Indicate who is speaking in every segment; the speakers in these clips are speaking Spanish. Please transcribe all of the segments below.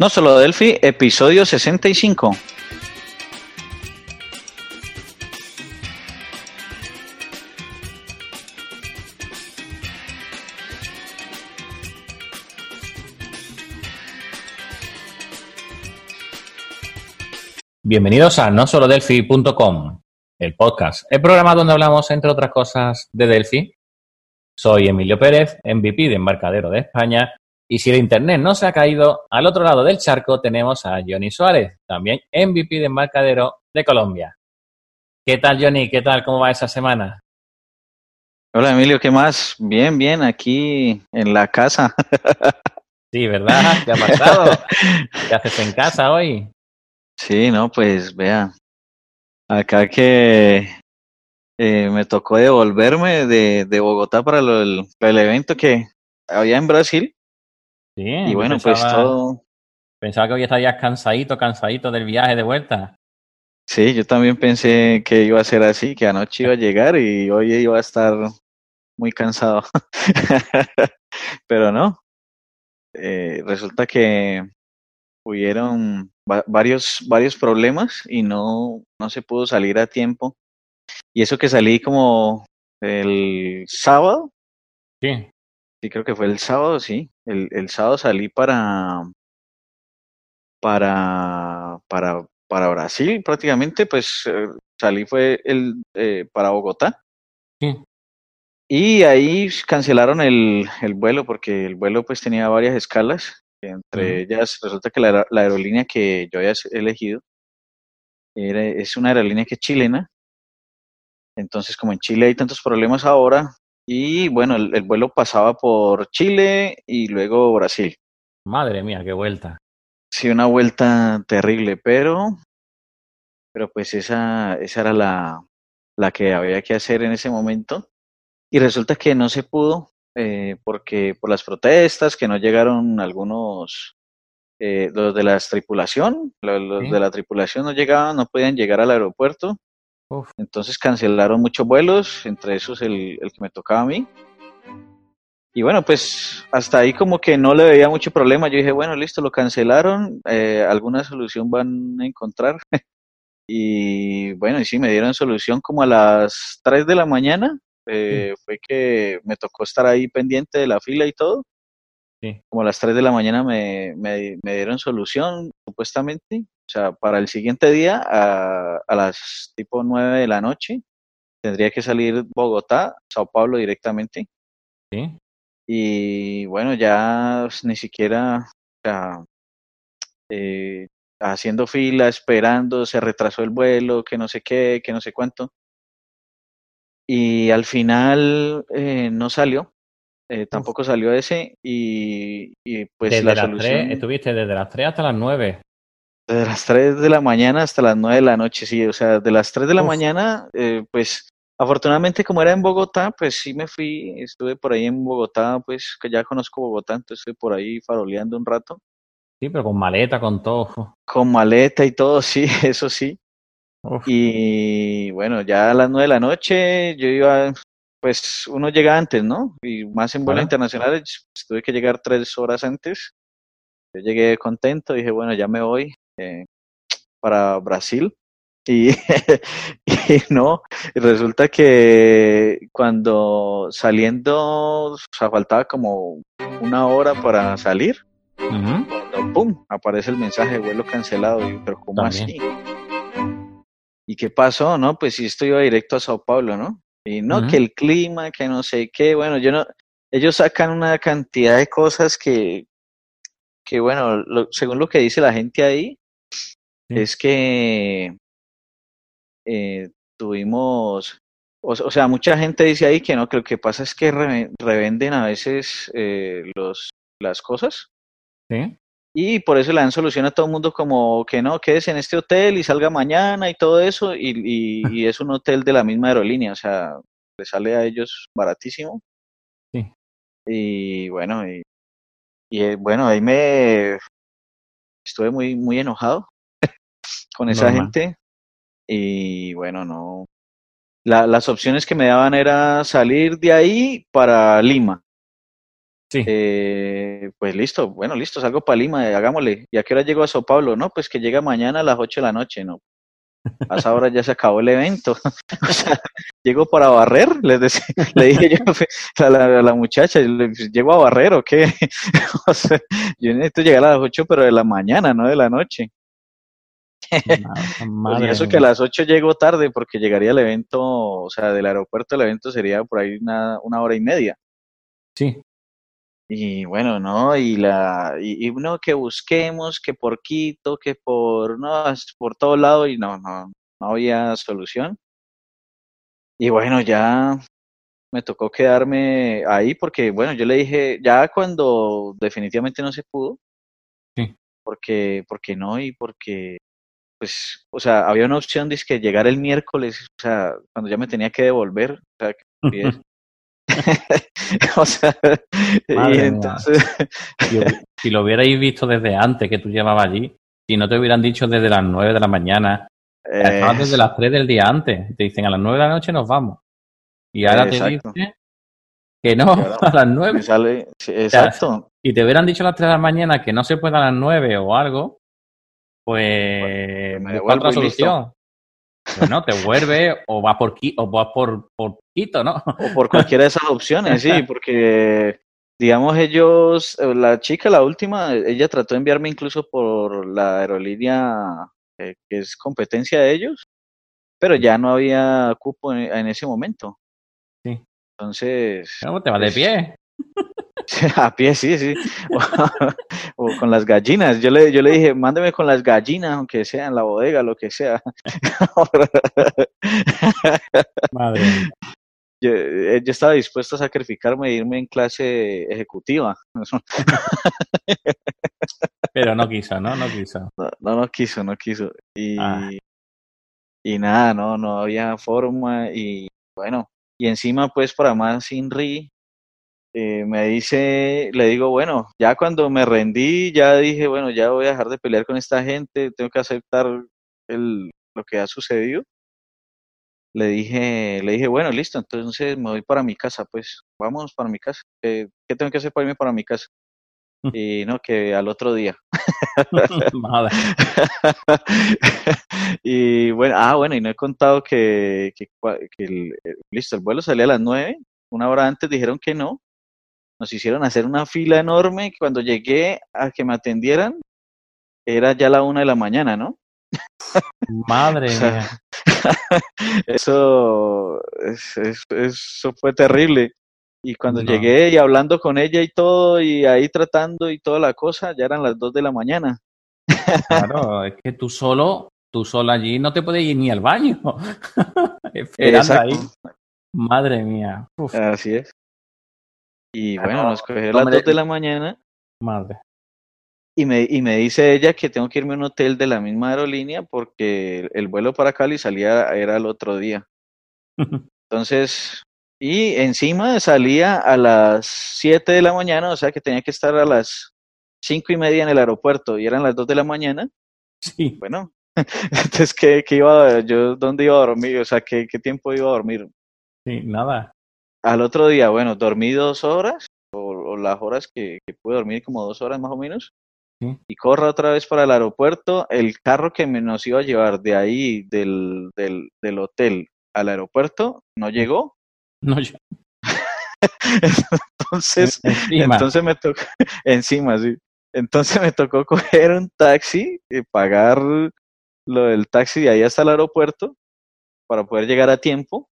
Speaker 1: No solo Delphi, episodio 65.
Speaker 2: Bienvenidos a nosolodelphi.com, el podcast, el programa donde hablamos, entre otras cosas, de Delphi. Soy Emilio Pérez, MVP de Embarcadero de España, y si el Internet no se ha caído, al otro lado del charco tenemos a Johnny Suárez, también MVP de Embarcadero de Colombia. ¿Qué tal, Johnny? ¿Qué tal? ¿Cómo va esa semana?
Speaker 1: Hola, Emilio, ¿qué más? Bien, bien, aquí en la casa.
Speaker 2: Sí, ¿verdad? ¿Qué ha pasado? ¿Qué haces en casa hoy?
Speaker 1: Sí, no, pues vea, acá que eh, me tocó devolverme de, de Bogotá para, lo, el evento que había en Brasil.
Speaker 2: Sí,
Speaker 1: Y bueno,
Speaker 2: pensaba,
Speaker 1: pues todo.
Speaker 2: Pensaba que hoy estarías cansadito, cansadito del viaje de vuelta.
Speaker 1: Sí, yo también pensé que iba a ser así, que anoche iba a llegar y hoy iba a estar muy cansado. Pero no, eh, resulta que hubieron va- varios, varios problemas y no, no se pudo salir a tiempo. Y eso que salí como el sábado,
Speaker 2: Sí,
Speaker 1: sí creo que fue el sábado, sí. El, el sábado salí para, para, para, para Brasil prácticamente, pues eh, salí fue el, eh, para Bogotá.
Speaker 2: sí.
Speaker 1: Y ahí cancelaron el, el vuelo porque el vuelo pues tenía varias escalas. Entre ellas resulta que la, la aerolínea que yo había elegido era, es una aerolínea que es chilena. Entonces como en Chile hay tantos problemas ahora y bueno, el, el vuelo pasaba por Chile y luego Brasil.
Speaker 2: Madre mía, qué vuelta.
Speaker 1: Sí, una vuelta terrible, pero, pero pues esa, esa era la, la que había que hacer en ese momento. Y resulta que no se pudo, eh, porque por las protestas, que no llegaron algunos, eh, los de la tripulación, lo- los
Speaker 2: Sí.
Speaker 1: de la tripulación no llegaban, no podían llegar al aeropuerto,
Speaker 2: Uf,
Speaker 1: entonces cancelaron muchos vuelos, entre esos el, el que me tocaba a mí. Y bueno, pues hasta ahí como que no le veía mucho problema. Yo dije, bueno, listo, lo cancelaron, eh, alguna solución van a encontrar. Y bueno, y sí, me dieron solución como a las 3 de la mañana. eh, fue que me tocó estar ahí pendiente de la fila y todo.
Speaker 2: sí.
Speaker 1: Como a las 3 de la mañana me, me, me dieron solución, supuestamente. O sea, para el siguiente día, a, a las tipo 9 de la noche, tendría que salir Bogotá, Sao Paulo directamente.
Speaker 2: Sí.
Speaker 1: Y bueno, ya pues, ni siquiera, o sea, eh, haciendo fila, esperando, se retrasó el vuelo, que no sé qué, que no sé cuánto. Y al final eh, no salió, eh, tampoco salió ese y, y pues
Speaker 2: desde
Speaker 1: la
Speaker 2: las
Speaker 1: solución
Speaker 2: 3, estuviste desde las 3 hasta las 9.
Speaker 1: De las 3 de la mañana hasta las 9 de la noche, sí, o sea, de las 3 de la
Speaker 2: Uf.
Speaker 1: mañana, eh, pues afortunadamente como era en Bogotá, pues sí me fui, estuve por ahí en Bogotá, pues que ya conozco Bogotá, entonces estuve por ahí faroleando un rato.
Speaker 2: Sí, pero con maleta, con todo.
Speaker 1: Con maleta y todo, sí, eso sí.
Speaker 2: Uf,
Speaker 1: Y bueno, ya a las nueve de la noche yo iba, pues uno llega antes, ¿no? Y más en vuelos internacionales, pues, tuve que llegar tres horas antes. Yo llegué contento, dije, bueno, ya me voy eh, para Brasil. Y, y no, resulta que cuando saliendo, o sea, faltaba como una hora para salir.
Speaker 2: ujú.
Speaker 1: cuando pum, aparece el mensaje vuelo cancelado, y pero ¿cómo
Speaker 2: También.
Speaker 1: así? ¿Y qué pasó? No, pues si esto iba directo a Sao Paulo, ¿no? Y no,
Speaker 2: Ujú.
Speaker 1: que el clima, que no sé qué, bueno, yo no, ellos sacan una cantidad de cosas que, que bueno, lo- según lo que dice la gente ahí,
Speaker 2: Sí.
Speaker 1: es que eh, tuvimos, o, o sea, mucha gente dice ahí que no, que lo que pasa es que re- revenden a veces eh, los, las cosas.
Speaker 2: Sí.
Speaker 1: Y por eso le dan solución a todo el mundo como que no, quédese en este hotel y salga mañana y todo eso. Y, y, y es un hotel de la misma aerolínea, o sea, le sale a ellos baratísimo.
Speaker 2: Sí.
Speaker 1: Y bueno, y, y eh, bueno, ahí me estuve muy, muy enojado con esa
Speaker 2: Normal.
Speaker 1: gente. Y bueno, no. La, las opciones que me daban era salir de ahí para Lima.
Speaker 2: Sí.
Speaker 1: Eh, pues listo, bueno, listo, salgo para Lima, hagámosle. ¿Y a qué hora llego a Sao Paulo? No, pues que llega mañana a las 8 de la noche, ¿no? A esa hora ya se acabó el evento. o sea, llego para barrer, les decía, le dije yo a la, a la muchacha, le- pues, ¿llego a barrer o qué? o sea, yo necesito llegar a las 8, pero de la mañana, no de la noche.
Speaker 2: Ma-
Speaker 1: Pues, y
Speaker 2: Madre
Speaker 1: eso
Speaker 2: mía.
Speaker 1: que a las 8 llego tarde, porque llegaría al evento, o sea, del aeropuerto al evento sería por ahí una, una hora y media.
Speaker 2: Sí.
Speaker 1: Y bueno, no, y la, y, y no, que busquemos, que por Quito, que por, no, por todo lado, y no, no, no había solución. Y bueno, ya me tocó quedarme ahí porque, bueno, yo le dije, ya cuando definitivamente no se pudo,
Speaker 2: Sí.
Speaker 1: porque, porque no, y porque, pues, o sea, había una opción de que llegar el miércoles, o sea, cuando ya me tenía que devolver, o sea, que o sea, y
Speaker 2: Madre
Speaker 1: entonces,
Speaker 2: Si, lo hubierais visto desde antes que tú llevabas allí, si no te hubieran dicho desde las 9 de la mañana, estabas desde las 3 del día antes. Te dicen a las 9 de la noche nos vamos. Y ahora te dicen que no, a las
Speaker 1: me
Speaker 2: 9.
Speaker 1: sale, sí, exacto,
Speaker 2: Si te hubieran dicho a las 3 de la mañana que no se puede a las 9 o algo, pues
Speaker 1: Bueno, me
Speaker 2: busca otra solución. Bueno, te vuelves o vas por Qui- o vas por, por Quito, ¿no?
Speaker 1: o por cualquiera de esas opciones, sí, porque digamos ellos, eh, la chica, la última, ella trató de enviarme incluso por la aerolínea eh, que es competencia de ellos, pero ya no había cupo en, en ese momento.
Speaker 2: Sí.
Speaker 1: Entonces,
Speaker 2: ¿Cómo te vas de pie?
Speaker 1: a pie, sí, sí. O, con las gallinas. Yo le, yo le dije, mándeme con las gallinas, aunque sea en la bodega, lo que sea.
Speaker 2: Madre
Speaker 1: yo, eh, yo estaba dispuesto a sacrificarme e irme en clase ejecutiva.
Speaker 2: Pero no quiso, ¿no? No quiso.
Speaker 1: No, no, no quiso, no quiso. Y,
Speaker 2: Ah.
Speaker 1: y nada, no, no había forma. Y bueno, y encima, pues, para más Inri, eh, me dice, le digo, bueno, ya cuando me rendí, ya dije, bueno, ya voy a dejar de pelear con esta gente, tengo que aceptar el, lo que ha sucedido. Le dije, le dije, bueno, listo, entonces me voy para mi casa, pues, vamos para mi casa. ¿Qué, qué tengo que hacer para irme para mi casa? Y no, que al otro día.
Speaker 2: Madre.
Speaker 1: y bueno, ah, bueno, y no he contado que, que el, eh, listo, el vuelo salía a las nueve, una hora antes dijeron que no, nos hicieron hacer una fila enorme, que cuando llegué a que me atendieran, era ya la una de la mañana, ¿no?
Speaker 2: Madre mía.
Speaker 1: Eso, es- es- eso fue terrible. Y cuando
Speaker 2: No.
Speaker 1: llegué y hablando con ella y todo, y ahí tratando y toda la cosa, ya eran las dos de la mañana.
Speaker 2: Claro, es que tú solo, tú solo allí no te puedes ir ni al baño. Esperando ahí. Madre mía. Uf,
Speaker 1: así es. Y
Speaker 2: Claro,
Speaker 1: bueno, nos cogió
Speaker 2: no
Speaker 1: las
Speaker 2: me
Speaker 1: dos
Speaker 2: de-
Speaker 1: de la mañana
Speaker 2: madre.
Speaker 1: y me, y me dice ella que tengo que irme a un hotel de la misma aerolínea porque el, el vuelo para Cali salía, era el otro día. Entonces, y encima salía a las 7 de la mañana, o sea que tenía que estar a las cinco y media en el aeropuerto y eran las 2 de la mañana.
Speaker 2: Sí.
Speaker 1: Bueno, entonces, ¿qué, qué iba, yo dónde iba a dormir? O sea, ¿qué, qué tiempo iba a dormir?
Speaker 2: Sí, nada.
Speaker 1: Al otro día, bueno, dormí dos horas, o, o las horas que, que pude dormir, como dos horas más o menos,
Speaker 2: Sí.
Speaker 1: y corro otra vez para el aeropuerto. El carro que me nos iba a llevar de ahí, del, del, del hotel al aeropuerto, no llegó.
Speaker 2: No, yo-
Speaker 1: Entonces,
Speaker 2: encima.
Speaker 1: entonces me tocó, encima, sí. Entonces me tocó coger un taxi y pagar lo del taxi de ahí hasta el aeropuerto para poder llegar a tiempo.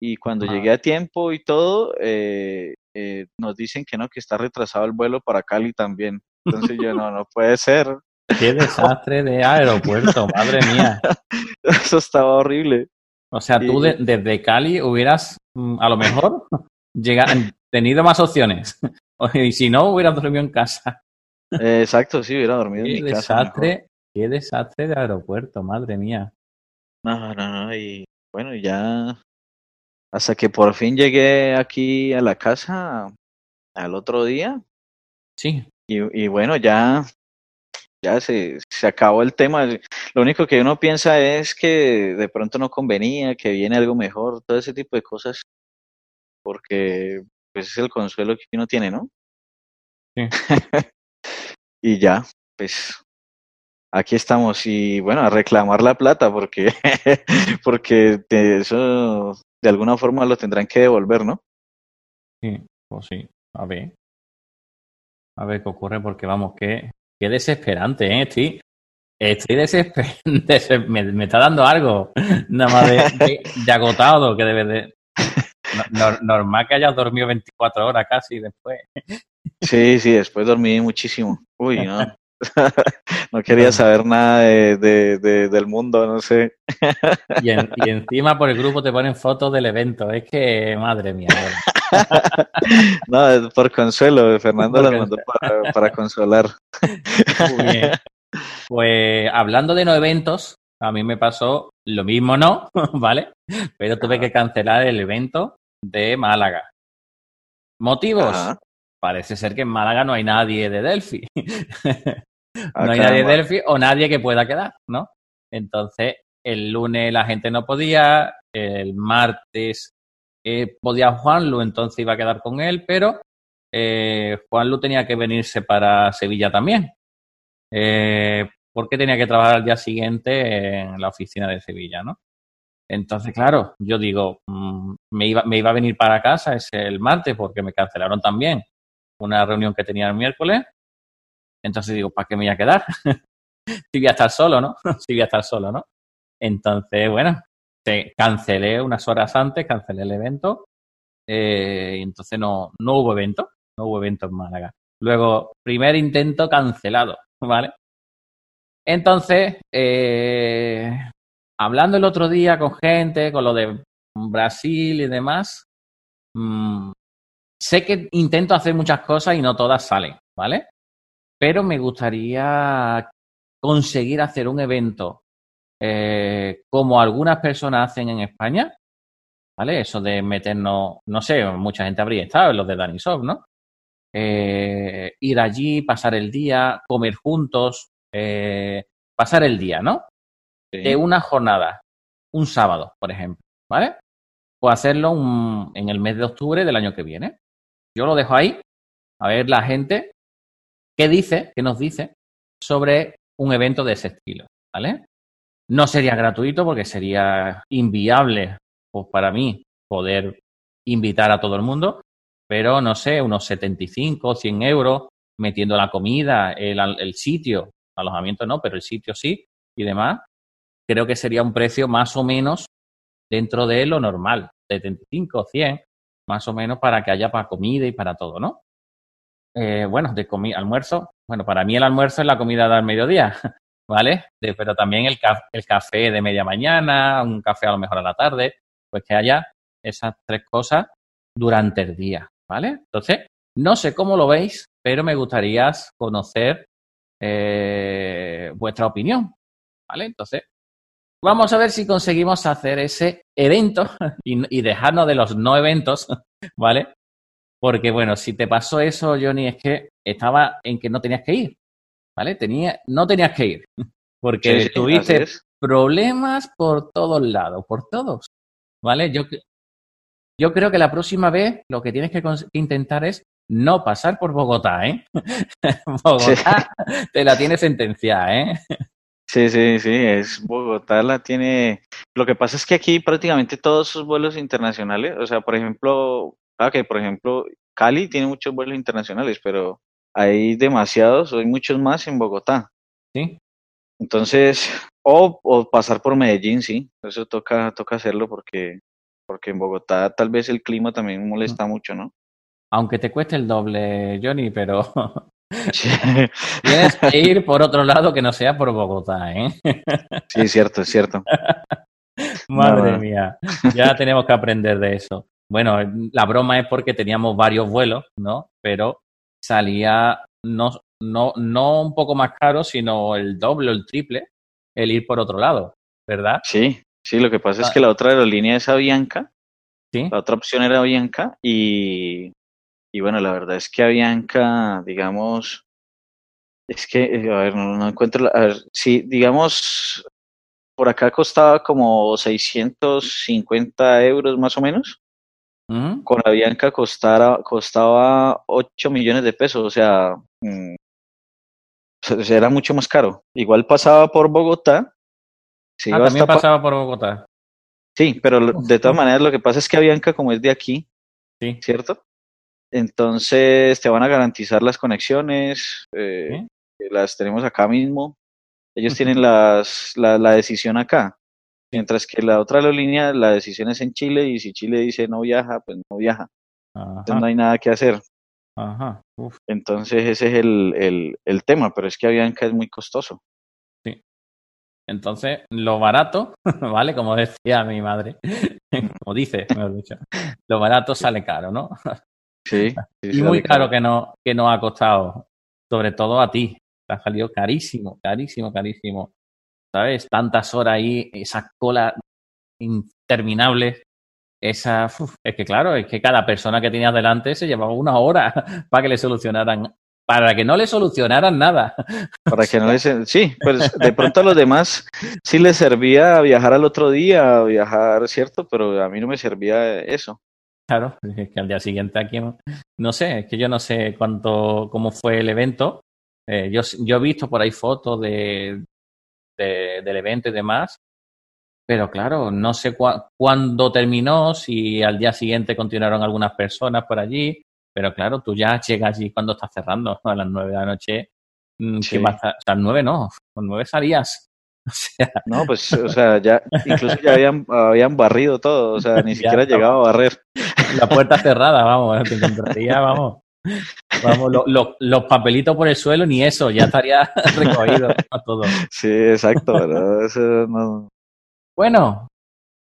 Speaker 1: Y cuando
Speaker 2: Ah.
Speaker 1: llegué a tiempo y todo, eh, eh, nos dicen que no, que está retrasado el vuelo para Cali también. Entonces yo, no, no puede ser.
Speaker 2: Qué desastre de aeropuerto, madre mía.
Speaker 1: Eso estaba horrible.
Speaker 2: O sea, tú
Speaker 1: Y-
Speaker 2: de- desde Cali hubieras, mm, a lo mejor, llega- tenido más opciones. Y si no, hubieras dormido en casa.
Speaker 1: Eh, exacto, sí, hubiera dormido en
Speaker 2: Qué
Speaker 1: mi casa. mejor.
Speaker 2: desastre, qué desastre de aeropuerto, madre mía.
Speaker 1: No, no, no, y bueno, ya hasta que por fin llegué aquí a la casa al otro día
Speaker 2: Sí,
Speaker 1: y, y bueno, ya, ya se, se acabó el tema. Lo único que uno piensa es que de pronto no convenía, que viene algo mejor, todo ese tipo de cosas, porque pues es el consuelo que uno tiene, ¿no? y ya, pues aquí estamos y bueno, a reclamar la plata porque, porque eso de alguna forma lo tendrán que devolver, ¿no?
Speaker 2: Sí, pues sí, a ver. A ver qué ocurre porque vamos, qué, qué desesperante, ¿eh? Estoy, estoy desesperante, me, está dando algo, nada más de, de, agotado que debe de... normal que hayas dormido 24 horas casi después.
Speaker 1: Sí, sí, después dormí muchísimo. Uy, no. no quería saber nada de, del mundo, no sé.
Speaker 2: y, encima por el grupo te ponen fotos del evento. Es que, madre mía.
Speaker 1: no, por consuelo. Fernando las mandó para, consolar.
Speaker 2: Muy bien. Pues hablando de no eventos, a mí me pasó lo mismo, ¿no? ¿Vale? Pero tuve que cancelar el evento de Málaga. ¿Motivos? Parece ser que en Málaga no hay nadie de Delphi. No hay nadie de Delphi o nadie que pueda quedar, ¿no? Entonces, el lunes la gente no podía, el martes eh, podía Juanlu, entonces iba a quedar con él, pero eh, Juanlu tenía que venirse para Sevilla también. Eh, porque tenía que trabajar al día siguiente en la oficina de Sevilla, ¿no? Entonces, claro, yo digo, mm, me, iba, me iba a venir para casa ese el martes porque me cancelaron también una reunión que tenía el miércoles. Entonces digo, ¿para qué me voy a quedar? si voy a estar solo, ¿no? si voy a estar solo, ¿no? Entonces, bueno, cancelé unas horas antes, cancelé el evento. Eh, y entonces no, no hubo evento, no hubo evento en Málaga. Luego, primer intento cancelado, ¿vale? Entonces, eh, hablando el otro día con gente, con lo de Brasil y demás, mmm, Sé que intento hacer muchas cosas y no todas salen, ¿vale? Pero me gustaría conseguir hacer un evento eh, como algunas personas hacen en España, ¿vale? Eso de meternos, no sé, mucha gente habría estado en los de Danisoft, ¿no? Eh, ir allí, pasar el día, comer juntos, eh, pasar el día, ¿no? De una jornada, un sábado, por ejemplo, ¿vale? O hacerlo en el mes de octubre del año que viene. Yo lo dejo ahí, a ver la gente qué dice, qué nos dice sobre un evento de ese estilo, ¿vale? No sería gratuito porque sería inviable pues, para mí poder invitar a todo el mundo, pero no sé, unos 75, 100 euros, metiendo la comida, el, el sitio, alojamiento no, pero el sitio sí y demás, creo que sería un precio más o menos dentro de lo normal, 75, 100, más o menos para que haya para comida y para todo, ¿no? Eh, bueno, de almuerzo, bueno, para mí el almuerzo es la comida del mediodía, ¿vale? pero también el, café de media mañana, un café a lo mejor a la tarde, pues que haya esas tres cosas durante el día, ¿vale? Entonces, no sé cómo lo veis, pero me gustaría conocer eh, vuestra opinión, ¿vale? Entonces, Vamos a ver si conseguimos hacer ese evento y, dejarnos de los no eventos, ¿vale? Porque, bueno, si te pasó eso, Johnny, es que estaba en que no tenías que ir, ¿vale? Tenía, no tenías que ir, porque tuviste problemas por todos lados, por todos, ¿vale? Yo, yo creo que la próxima vez lo que tienes que intentar es no pasar por Bogotá, ¿eh? Bogotá te la tiene sentenciada, ¿eh?
Speaker 1: Sí, sí, sí, es Bogotá la tiene. Lo que pasa es que aquí prácticamente todos sus vuelos internacionales, o sea, por ejemplo, ah, que por ejemplo, Cali tiene muchos vuelos internacionales, pero hay demasiados, hay muchos más en Bogotá.
Speaker 2: Sí.
Speaker 1: Entonces, o, o pasar por Medellín, sí, eso toca, toca hacerlo porque, porque en Bogotá tal vez el clima también molesta mucho, ¿no?
Speaker 2: Aunque te cueste el doble, Johnny, pero Tienes que ir por otro lado que no sea por Bogotá, ¿eh?
Speaker 1: Sí, es cierto, es cierto.
Speaker 2: Madre mía, ya tenemos que aprender de eso. Bueno, la broma es porque teníamos varios vuelos, ¿no? Pero salía no, no, no un poco más caro, sino el doble o el triple el ir por otro lado, ¿verdad?
Speaker 1: Sí, sí, lo que pasa es ah. que la otra aerolínea es Avianca.
Speaker 2: ¿Sí?
Speaker 1: La otra opción era Avianca y y bueno, la verdad es que Avianca, digamos, es que, eh, a ver, no, encuentro, a ver, sí, digamos, por acá costaba como 650 euros más o menos. Con la Bianca costara, costaba 8 millones de pesos, o sea, mm, era mucho más caro. Igual pasaba por Bogotá.
Speaker 2: ah, también pasaba por Bogotá.
Speaker 1: Sí, pero de todas maneras lo que pasa es que Bianca como es de aquí, sí. ¿cierto? Entonces te van a garantizar las conexiones, eh, las tenemos acá mismo. Ellos tienen las, la, la, decisión acá. Mientras que la otra aerolínea, la decisión es en Chile y si Chile dice no viaja, pues no viaja. Entonces no hay nada que hacer. Ajá. Entonces ese es el, el, el tema, pero es que Avianca es muy costoso.
Speaker 2: Sí. Entonces, lo barato, ¿vale? Como decía mi madre, como dice, mejor dicho, lo barato sale caro, ¿no?
Speaker 1: Sí.
Speaker 2: y muy caro, que no, que nos ha costado, sobre todo a ti. Te ha salido carísimo, carísimo, carísimo. ¿Sabes? Tantas horas ahí, esa cola interminable. Esa, es que claro, es que cada persona que tenías delante se llevaba una hora para que le solucionaran, para que no le solucionaran nada.
Speaker 1: Para que no le, sí, pues de pronto a los demás sí les servía viajar al otro día, viajar, ¿cierto? Pero a mí no me servía eso.
Speaker 2: Claro, es que al día siguiente aquí no sé, es que yo no sé cuánto, cómo fue el evento. Eh, yo, yo he visto por ahí fotos de, del evento y demás, pero claro, no sé cuándo terminó, si al día siguiente continuaron algunas personas por allí, pero claro, tú ya llegas allí cuando está cerrando, a las nueve de la noche. Mm, sí. a las nueve no, con nueve salías.
Speaker 1: O sea, no, pues, o sea, ya, incluso ya habían, habían barrido todo, o sea, ni siquiera llegaba a barrer.
Speaker 2: La puerta cerrada, vamos, te encontraría, vamos. Vamos, los papelitos por el suelo, ni eso, ya estaría recogido todo.
Speaker 1: Sí, exacto, pero eso no,
Speaker 2: bueno,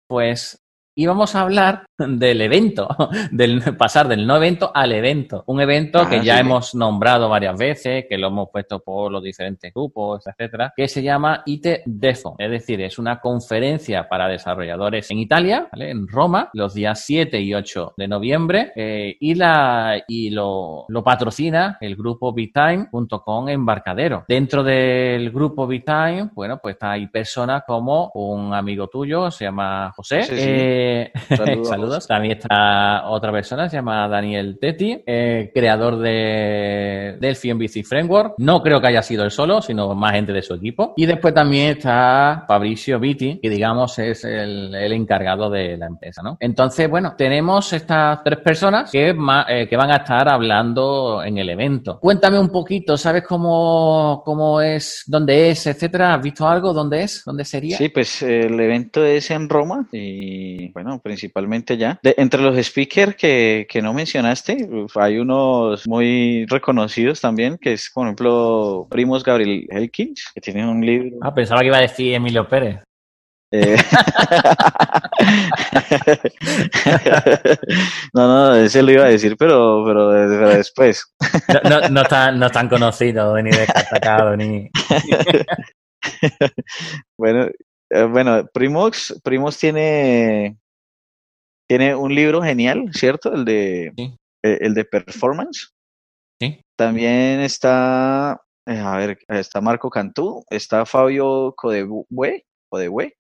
Speaker 2: pues íbamos a hablar del evento, del pasar del no evento al evento. Un evento que ah, ya hemos nombrado varias veces, que lo hemos puesto por los diferentes grupos, etcétera, que se llama IT Defo. Es decir, es una conferencia para desarrolladores en Italia, ¿vale? en Roma, los días 7 y 8 de noviembre, eh, y, la, y lo, lo patrocina el grupo BitTime.com Embarcadero. Dentro del grupo BitTime, bueno, pues hay personas como un amigo tuyo, se llama José. Eh, Saludos. También está otra persona, se llama Daniel Tetti, eh, creador de Delphi MVC Framework. No creo que haya sido él solo, sino más gente de su equipo. Y después también está Fabricio Vitti, que digamos es el, encargado de la empresa, ¿no? Entonces, bueno, tenemos estas tres personas que, eh, que van a estar hablando en el evento. Cuéntame un poquito, ¿sabes cómo, cómo es, dónde es, etcétera? ¿Has visto algo? ¿Dónde es? ¿Dónde sería?
Speaker 1: Sí, pues el evento es en Roma y, bueno, principalmente De, entre los speakers que, que no mencionaste, hay unos muy reconocidos también, que es, por ejemplo, Primos Gabriel Elkins, que tiene un libro.
Speaker 2: Ah, pensaba que iba a decir Emilio Pérez. Eh...
Speaker 1: no, no, ese lo iba a decir, pero, pero, después.
Speaker 2: no, no, tan, no tan conocido, ni destacado, ni.
Speaker 1: bueno, eh, bueno, Primox, Primos tiene tiene un libro genial, ¿cierto? El de, eh, el de performance.
Speaker 2: Sí.
Speaker 1: También está, eh, a ver, está Marco Cantú, está Fabio Codebue, Codebue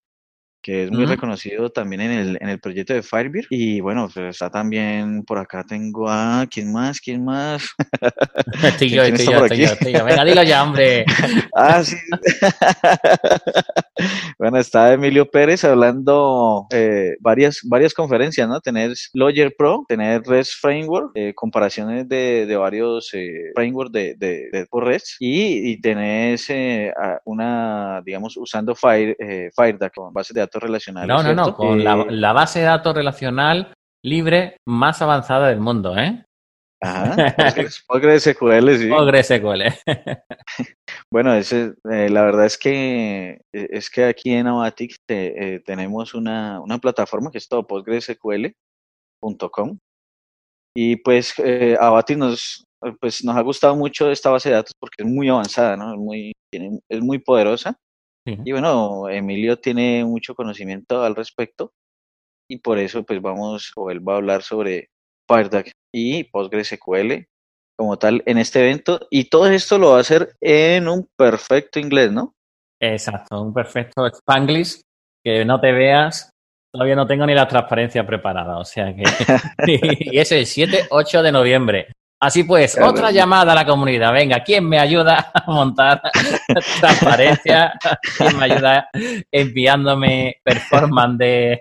Speaker 1: que es muy reconocido también en el, en el proyecto de Firebird. Y bueno, pues está también por acá tengo a. ¿Quién más? ¿Quién más?
Speaker 2: estoy yo, estoy yo, estoy yo, Venga, dilo ya, hombre.
Speaker 1: ah, sí. bueno, está Emilio Pérez hablando eh, varias, varias conferencias, ¿no? Tener Lawyer Pro, tener REST Framework, eh, comparaciones de, de varios eh, frameworks de, de, de REST y, y tenés eh, una, digamos, usando Fire, eh, FireDAC con bases de datos relacionales.
Speaker 2: No, no, no, con la, la, base de datos relacional libre más avanzada del mundo, ¿eh?
Speaker 1: Ajá, PostgreSQL, sí.
Speaker 2: PostgreSQL.
Speaker 1: bueno, ese, eh, la verdad es que es que aquí en Avatic te, eh, tenemos una, una plataforma que es todo postgresql.com y pues eh, Avatic nos, pues nos ha gustado mucho esta base de datos porque es muy avanzada, ¿no? Es muy, es muy poderosa y bueno, Emilio tiene mucho conocimiento al respecto y por eso pues vamos, o él va a hablar sobre FireDAC y PostgreSQL como tal en este evento y todo esto lo va a hacer en un perfecto inglés, ¿no?
Speaker 2: Exacto, un perfecto Spanglish, que no te veas Todavía no tengo ni la transparencia preparada, o sea que... y es el 7-8 de noviembre. Así pues, otra llamada a la comunidad. Venga, ¿quién me ayuda a montar transparencia? ¿Quién me ayuda enviándome performance de,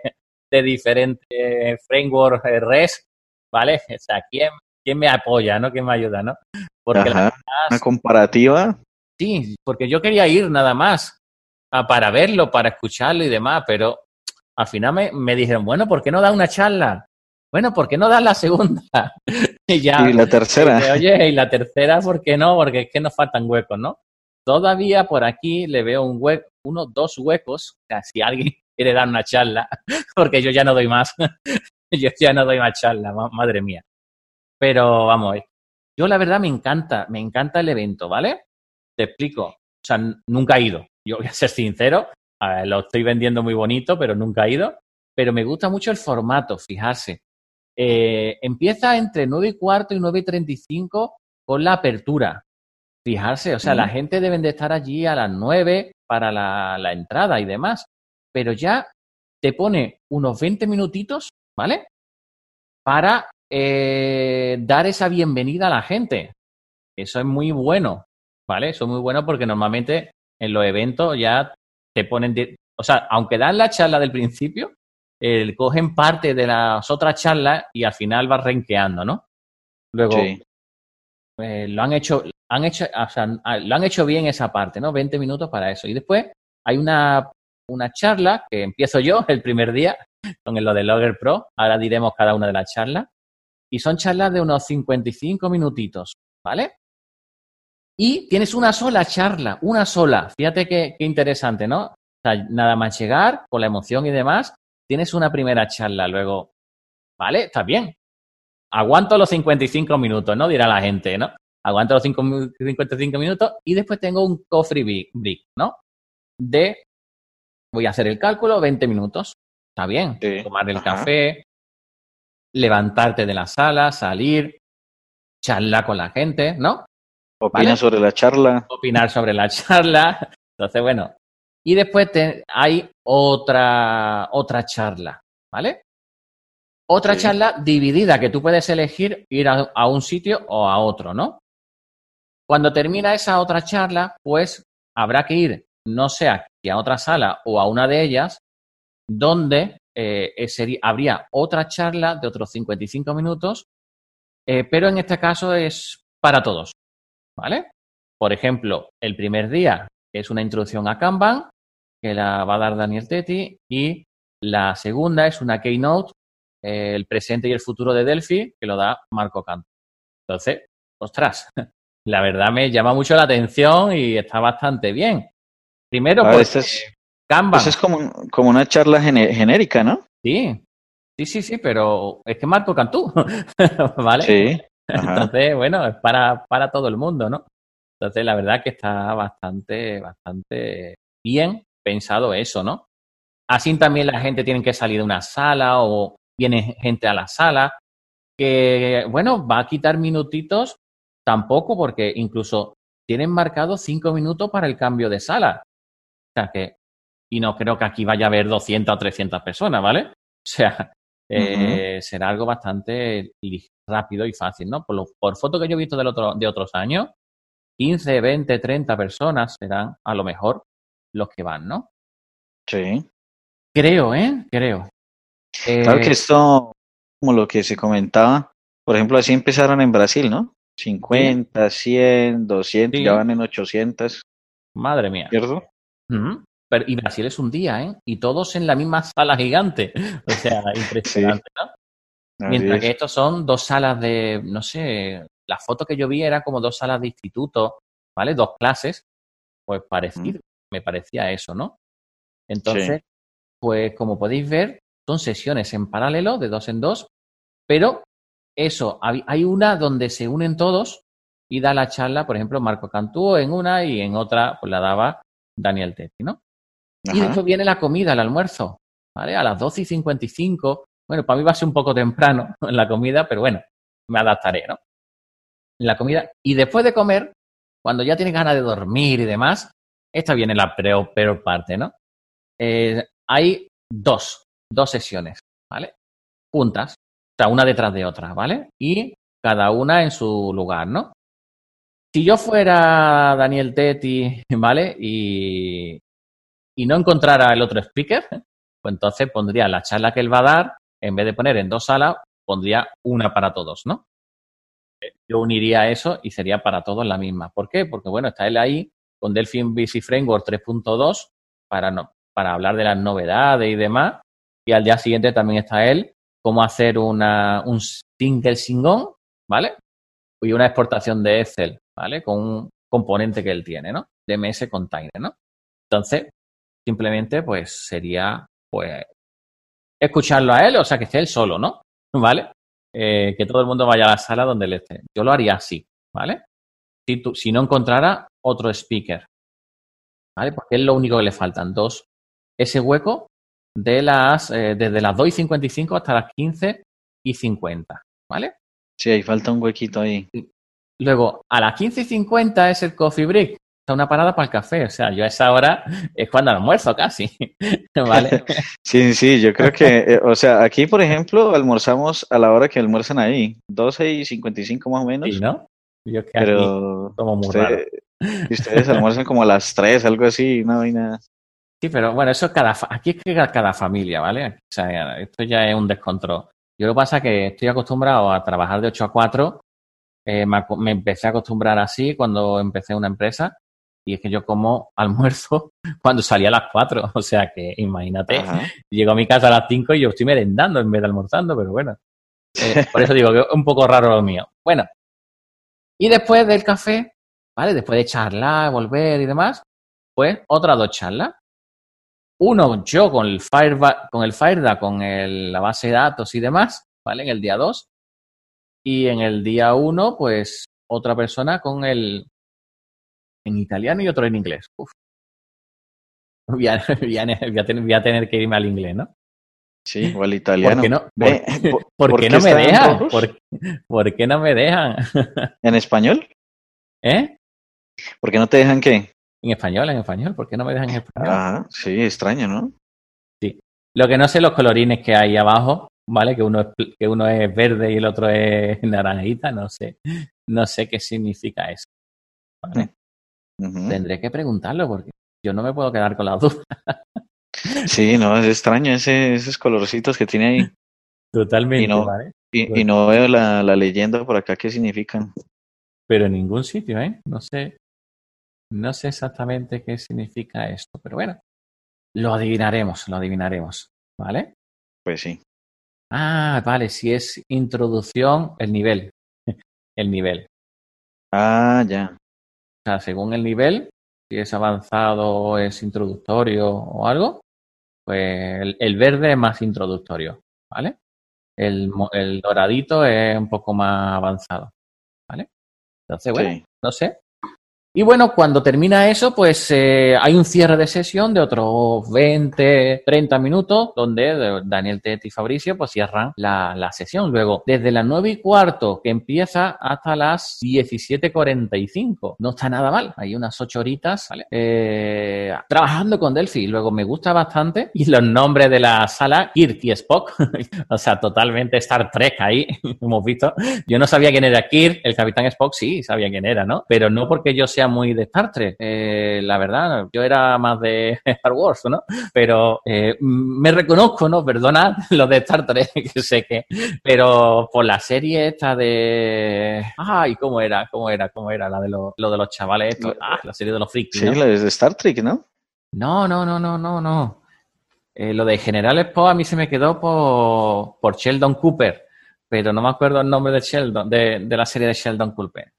Speaker 2: de diferentes frameworks REST? ¿Vale? O sea, ¿quién, ¿quién me apoya, no? ¿Quién me ayuda, no?
Speaker 1: Porque Ajá, una comparativa.
Speaker 2: Sí, porque yo quería ir nada más para verlo, para escucharlo y demás, pero al final me, me dijeron, bueno, ¿por qué no da una charla? Bueno, ¿por qué no das la segunda?
Speaker 1: y ya. Y la tercera.
Speaker 2: Oye, y la tercera, ¿por qué no? Porque es que nos faltan huecos, ¿no? Todavía por aquí le veo un hueco, uno, dos huecos, si alguien quiere dar una charla, porque yo ya no doy más. yo ya no doy más charla, madre mía. Pero vamos, yo la verdad me encanta, me encanta el evento, ¿vale? Te explico. O sea, nunca he ido. Yo voy a ser sincero, lo estoy vendiendo muy bonito, pero nunca he ido. Pero me gusta mucho el formato, fijarse. Eh, empieza entre 9 y cuarto y 9 y 35 con la apertura. Fijarse, o sea, la gente deben de estar allí a las 9 para la, la entrada y demás. Pero ya te pone unos 20 minutitos, ¿vale? Para eh, dar esa bienvenida a la gente. Eso es muy bueno, ¿vale? Eso es muy bueno porque normalmente en los eventos ya te ponen, o sea, aunque dan la charla del principio, eh, cogen parte de las otras charlas y al final va renqueando, ¿no? Luego, eh, lo han hecho, han hecho, o sea, ah, lo han hecho bien esa parte, ¿no? 20 minutos para eso. Y después hay una, una charla que empiezo yo el primer día con lo de Logger Pro. Ahora diremos cada una de las charlas. Y son charlas de unos 55 minutitos, ¿vale? Y tienes una sola charla, una sola. Fíjate qué, qué interesante, ¿no? O sea, nada más llegar, con la emoción y demás, tienes una primera charla, luego, vale, está bien. Aguanto los 55 minutos, ¿no? Dirá la gente, ¿no? Aguanto los 55 minutos y después tengo un coffee break, ¿no? De, voy a hacer el cálculo, 20 minutos. Está bien. Tomar el café, levantarte de la sala, salir, charlar con la gente, ¿no?
Speaker 1: Opinar sobre la charla.
Speaker 2: Opinar sobre la charla. Entonces, bueno, y después hay otra, otra charla, ¿vale? Otra charla dividida que tú puedes elegir ir a, un sitio o a otro, ¿no? Cuando termina esa otra charla, pues habrá que ir, no sé, a otra sala o a una de ellas, donde eh, habría otra charla de otros 55 minutos, eh, pero en este caso es para todos, ¿vale? Por ejemplo, el primer día es una introducción a Kanban, que la va a dar Daniel Tetti, y la segunda es una keynote, eh, el presente y el futuro de Delphi, que lo da Marco Canto. Entonces, ostras, la verdad me llama mucho la atención y está bastante bien. Primero, porque
Speaker 1: es, Kanban. es como, como una charla genérica, ¿no?
Speaker 2: Sí, sí, sí, sí, pero es que Marco Cantú, ¿vale?
Speaker 1: Sí.
Speaker 2: Entonces, bueno, es para, para todo el mundo, ¿no? Entonces, la verdad que está bastante, bastante bien pensado eso, ¿no? Así también la gente tiene que salir de una sala o viene gente a la sala, que, bueno, va a quitar minutitos tampoco porque incluso tienen marcado cinco minutos para el cambio de sala. O sea que, y no creo que aquí vaya a haber 200 o 300 personas, ¿vale? O sea, eh, será algo bastante rápido y fácil, ¿no? Por, lo, por foto que yo he visto del otro, de otros años, 15, 20, 30 personas serán a lo mejor los que van, ¿no?
Speaker 1: Sí.
Speaker 2: Creo, ¿eh? Creo.
Speaker 1: Claro que eh, esto, como lo que se comentaba, por ejemplo, así empezaron en Brasil, ¿no? 50, 100, 200, ya van en 800.
Speaker 2: Madre mía.
Speaker 1: ¿Cierto?
Speaker 2: Pero, y Brasil es un día, ¿eh? Y todos en la misma sala gigante. O sea, impresionante, ¿no? Mientras que estos son dos salas de, no sé, la foto que yo vi era como dos salas de instituto, ¿vale? Dos clases, pues parecido, me parecía eso, ¿no? Entonces, pues como podéis ver, son sesiones en paralelo, de dos en dos, pero eso, hay una donde se unen todos y da la charla, por ejemplo, Marco Cantú en una y en otra pues la daba Daniel Tetti, ¿no? Y después viene la comida, el almuerzo, ¿vale? A las 12 y 55. Bueno, para mí va a ser un poco temprano en la comida, pero bueno, me adaptaré, ¿no? La comida. Y después de comer, cuando ya tienes ganas de dormir y demás, esta viene la peor, parte, ¿no? Eh, hay dos, dos sesiones, ¿vale? Juntas, o sea, una detrás de otra, ¿vale? Y cada una en su lugar, ¿no? Si yo fuera Daniel Tetti, ¿vale? Y, y no encontrara el otro speaker, pues entonces pondría la charla que él va a dar, en vez de poner en dos salas, pondría una para todos, ¿no? Yo uniría eso y sería para todos la misma. ¿Por qué? Porque, bueno, está él ahí con Delphi BC Framework 3.2 para, no, para hablar de las novedades y demás. Y al día siguiente también está él, cómo hacer una, un single singón, ¿vale? Y una exportación de Excel, ¿vale? Con un componente que él tiene, ¿no? DMS Container, ¿no? Entonces, simplemente, pues sería, pues, escucharlo a él, o sea, que esté él solo, ¿no? ¿Vale? Eh, que todo el mundo vaya a la sala donde él esté. Yo lo haría así, ¿vale? Si, tú, si no encontrara otro speaker, ¿vale? Porque es lo único que le faltan, dos. Ese hueco de las, eh, desde las 2 y 55 hasta las 15 y 50, ¿vale?
Speaker 1: Sí, ahí falta un huequito ahí.
Speaker 2: Luego, a las 15 y 50 es el coffee break. Una parada para el café. O sea, yo a esa hora es cuando almuerzo casi. ¿Vale?
Speaker 1: sí, sí, yo creo que, eh, o sea, aquí, por ejemplo, almorzamos a la hora que almuerzan ahí, 12 y 55 más o menos.
Speaker 2: Sí, ¿no?
Speaker 1: Yo que pero como muy usted, ustedes almuerzan como a las 3, algo así, una vaina.
Speaker 2: Sí, pero bueno, eso es cada, aquí es que cada familia, ¿vale? O sea, esto ya es un descontrol. Yo lo que pasa es que estoy acostumbrado a trabajar de 8 a 4. Eh, me, empecé a acostumbrar así cuando empecé una empresa. Y es que yo como almuerzo cuando salía a las 4. O sea que imagínate, llego a mi casa a las 5 y yo estoy merendando en vez de almorzando, pero bueno. Eh, por eso digo que es un poco raro lo mío. Bueno, y después del café, ¿vale? Después de charlar, volver y demás, pues otras dos charlas. Uno, yo con el Firebase, con el FiredA, con la base de datos y demás, ¿vale? En el día 2. Y en el día 1, pues otra persona con el en italiano y otro en inglés. Uf. Voy, a, tener, que irme al inglés, ¿no?
Speaker 1: Sí, o al italiano.
Speaker 2: ¿Por qué no, por, qué no me dejan? ¿Por, qué no me dejan?
Speaker 1: ¿En español?
Speaker 2: ¿Eh?
Speaker 1: ¿Por qué no te dejan qué?
Speaker 2: En español, en español. ¿Por qué no me dejan en español?
Speaker 1: Ah, sí, extraño, ¿no?
Speaker 2: Sí. Lo que no sé los colorines que hay abajo, ¿vale? Que uno es, que uno es verde y el otro es naranjita, no sé. No sé qué significa eso. Tendré que preguntarlo porque yo no me puedo quedar con la duda.
Speaker 1: sí, no, es extraño ese, esos colorcitos que tiene ahí.
Speaker 2: Totalmente,
Speaker 1: y no,
Speaker 2: ¿vale?
Speaker 1: Y, y, no veo la, la leyenda por acá qué significan.
Speaker 2: Pero en ningún sitio, ¿eh? No sé. No sé exactamente qué significa esto, pero bueno, lo adivinaremos, lo adivinaremos, ¿vale?
Speaker 1: Pues sí.
Speaker 2: Ah, vale, si es introducción, el nivel. el nivel.
Speaker 1: Ah, ya.
Speaker 2: O sea, según el nivel, si es avanzado o es introductorio o algo, pues el, verde es más introductorio, ¿vale? El, el, doradito es un poco más avanzado, ¿vale? Entonces, bueno, no sé, y bueno, cuando termina eso, pues eh, hay un cierre de sesión de otros 20, 30 minutos, donde Daniel Tet y Fabricio pues cierran la, la, sesión. Luego, desde las 9 y cuarto que empieza hasta las 17.45. No está nada mal, hay unas 8 horitas, ¿vale? Eh, trabajando con Delphi. Luego me gusta bastante. Y los nombres de la sala, Kirk y Spock. o sea, totalmente Star Trek ahí, hemos visto. Yo no sabía quién era Kirk, el Capitán Spock sí sabía quién era, ¿no? Pero no porque yo sea muy de Star Trek, eh, la verdad, yo era más de Star Wars, ¿no? Pero eh, me reconozco, ¿no? Perdona lo de Star Trek, que sé que, pero por la serie esta de... Ay, ¿cómo era? ¿Cómo era? ¿Cómo era? La de lo, de los chavales estos. Ah, la serie de los frikis,
Speaker 1: Sí, la de Star Trek, ¿no?
Speaker 2: No, no, no, no, no, no. Eh, lo de General Spock a mí se me quedó por, por Sheldon Cooper, pero no me acuerdo el nombre de Sheldon, de, de la serie de Sheldon Cooper.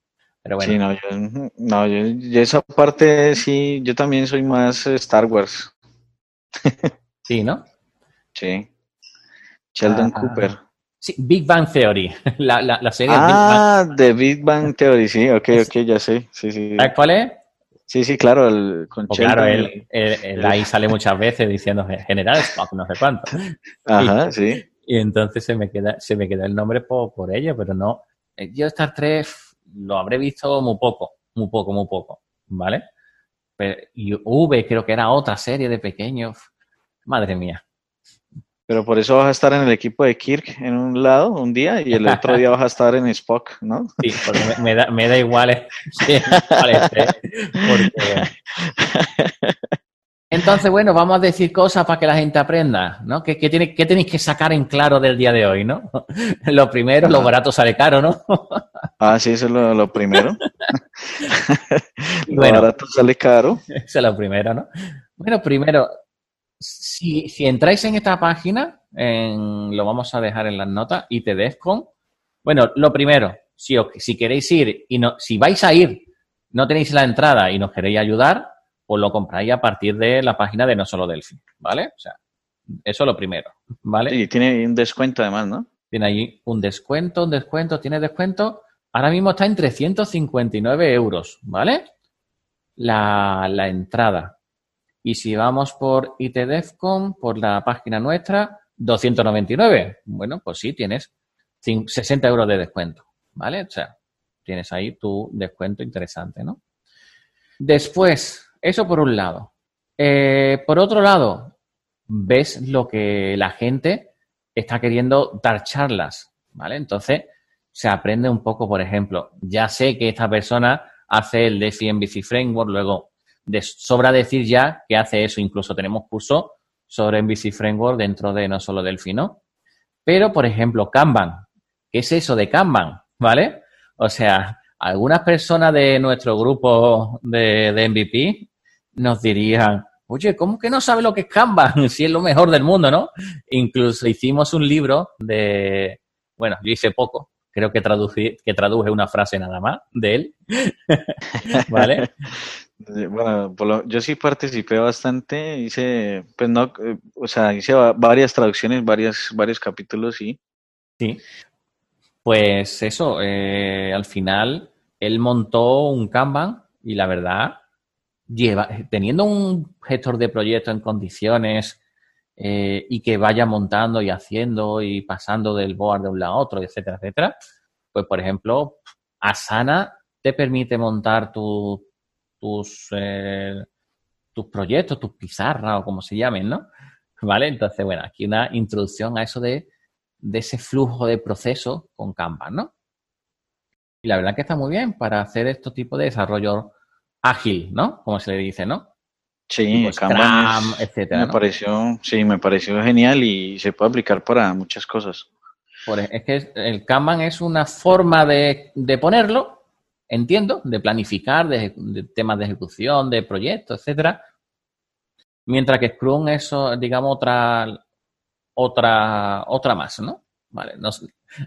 Speaker 1: Sí, no, yo, no yo, esa parte sí, yo también soy más Star Wars.
Speaker 2: sí, ¿no?
Speaker 1: Sí. Sheldon ah, Cooper.
Speaker 2: Sí, Big Bang Theory, la, la, la serie.
Speaker 1: Ah, de Big Bang Theory, sí, ok, ok, ya sé. Sí, sí.
Speaker 2: ¿Sabes cuál es?
Speaker 1: Sí, sí, claro, el, con
Speaker 2: pues Claro, él, ahí sale muchas veces diciendo General Spock, no sé cuánto.
Speaker 1: Ajá, sí.
Speaker 2: Y entonces se me queda, se me queda el nombre por, por ello, pero no. Eh, yo Star Trek lo habré visto muy poco, muy poco, muy poco, ¿vale? Pero, y V creo que era otra serie de pequeños. Madre mía.
Speaker 1: Pero por eso vas a estar en el equipo de Kirk en un lado un día y el otro día vas a estar en Spock, ¿no?
Speaker 2: Sí, porque me, da, me da, igual. Eh. Sí, porque... Entonces, bueno, vamos a decir cosas para que la gente aprenda, ¿no? ¿Qué, qué, tiene, qué tenéis que sacar en claro del día de hoy, no? Lo primero, lo barato sale caro, ¿no?
Speaker 1: Ah, sí, eso es lo, lo primero. lo bueno, barato sale caro.
Speaker 2: Eso es lo primero, ¿no? Bueno, primero, si, si entráis en esta página, en, lo vamos a dejar en las notas, itdescon. Bueno, lo primero, si, os, si queréis ir y no, si vais a ir, no tenéis la entrada y nos queréis ayudar, pues lo compráis a partir de la página de No Solo Delphi, ¿vale? O sea, eso es lo primero, ¿vale?
Speaker 1: Y tiene un descuento además, ¿no?
Speaker 2: Tiene ahí un descuento, un descuento, tiene descuento. Ahora mismo está en 359 euros, ¿vale? La, la entrada. Y si vamos por ITDEFCON, por la página nuestra, 299. Bueno, pues sí, tienes 60 euros de descuento, ¿vale? O sea, tienes ahí tu descuento interesante, ¿no? Después, eso por un lado. Eh, por otro lado, ves lo que la gente está queriendo dar charlas, ¿vale? Entonces, se aprende un poco, por ejemplo, ya sé que esta persona hace el DeFi MVC Framework, luego de, sobra decir ya que hace eso, incluso tenemos curso sobre MVC Framework dentro de no solo Delphi, ¿no? Pero, por ejemplo, Kanban, ¿qué es eso de Kanban? ¿Vale? O sea, algunas personas de nuestro grupo de MVP nos dirían, oye, ¿cómo que no sabe lo que es Kanban? Si es lo mejor del mundo, ¿no? Incluso hicimos un libro de, bueno, yo hice poco, creo que, traducí, que traduje una frase nada más de él, ¿vale?
Speaker 1: Bueno, yo sí participé bastante, hice, pues no, o sea, hice varias traducciones, varias, varios capítulos, sí.
Speaker 2: Sí. Pues eso, eh, al final él montó un Kanban y la verdad lleva, teniendo un gestor de proyecto en condiciones eh, y que vaya montando y haciendo y pasando del board de un lado a otro, etcétera, etcétera, pues por ejemplo, Asana te permite montar tu, tus, eh, tus proyectos, tus pizarras o como se llamen, ¿no? ¿Vale? Entonces, bueno, aquí una introducción a eso de, de ese flujo de proceso con Canva, ¿no? Y la verdad que está muy bien para hacer este tipo de desarrollo ágil, ¿no? Como se le dice, ¿no?
Speaker 1: Sí, Scrum, etcétera. Me pareció, sí, me pareció genial y se puede aplicar para muchas cosas.
Speaker 2: es que el Kanban es una forma de, de ponerlo, entiendo, de planificar, de, de, temas de ejecución, de proyectos, etcétera. Mientras que Scrum es, digamos, otra, otra, otra más, ¿no? Vale, no,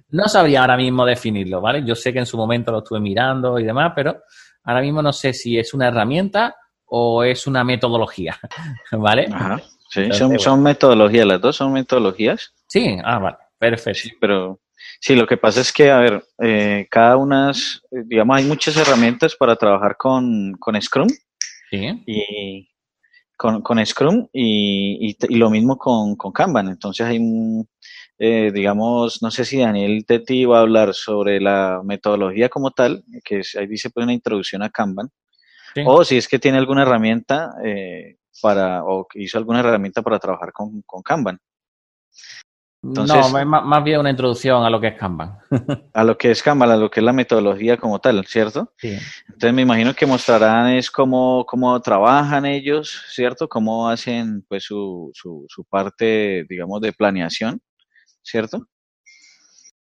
Speaker 2: no sabría ahora mismo definirlo, ¿vale? Yo sé que en su momento lo estuve mirando y demás, pero Ahora mismo no sé si es una herramienta o es una metodología, ¿vale?
Speaker 1: Ajá, sí, son, metodologías, las dos son metodologías.
Speaker 2: Sí, ah, vale, perfecto.
Speaker 1: Sí, pero sí, lo que pasa es que, a ver, eh, cada una, digamos, hay muchas herramientas para trabajar con, con Scrum. Sí. Y con, con Scrum y, y, lo mismo con, con Kanban. Entonces hay un, eh, digamos, no sé si Daniel Tetti va a hablar sobre la metodología como tal, que ahí dice pues una introducción a Kanban, o si es que tiene alguna herramienta eh, para, o hizo alguna herramienta para trabajar con, con Kanban.
Speaker 2: no, más, bien una introducción a lo que es Kanban.
Speaker 1: a lo que es Kanban, a lo que es la metodología como tal, ¿cierto? Sí. Entonces me imagino que mostrarán es cómo, cómo trabajan ellos, ¿cierto? Cómo hacen pues su, su, su parte, digamos, de planeación ¿cierto?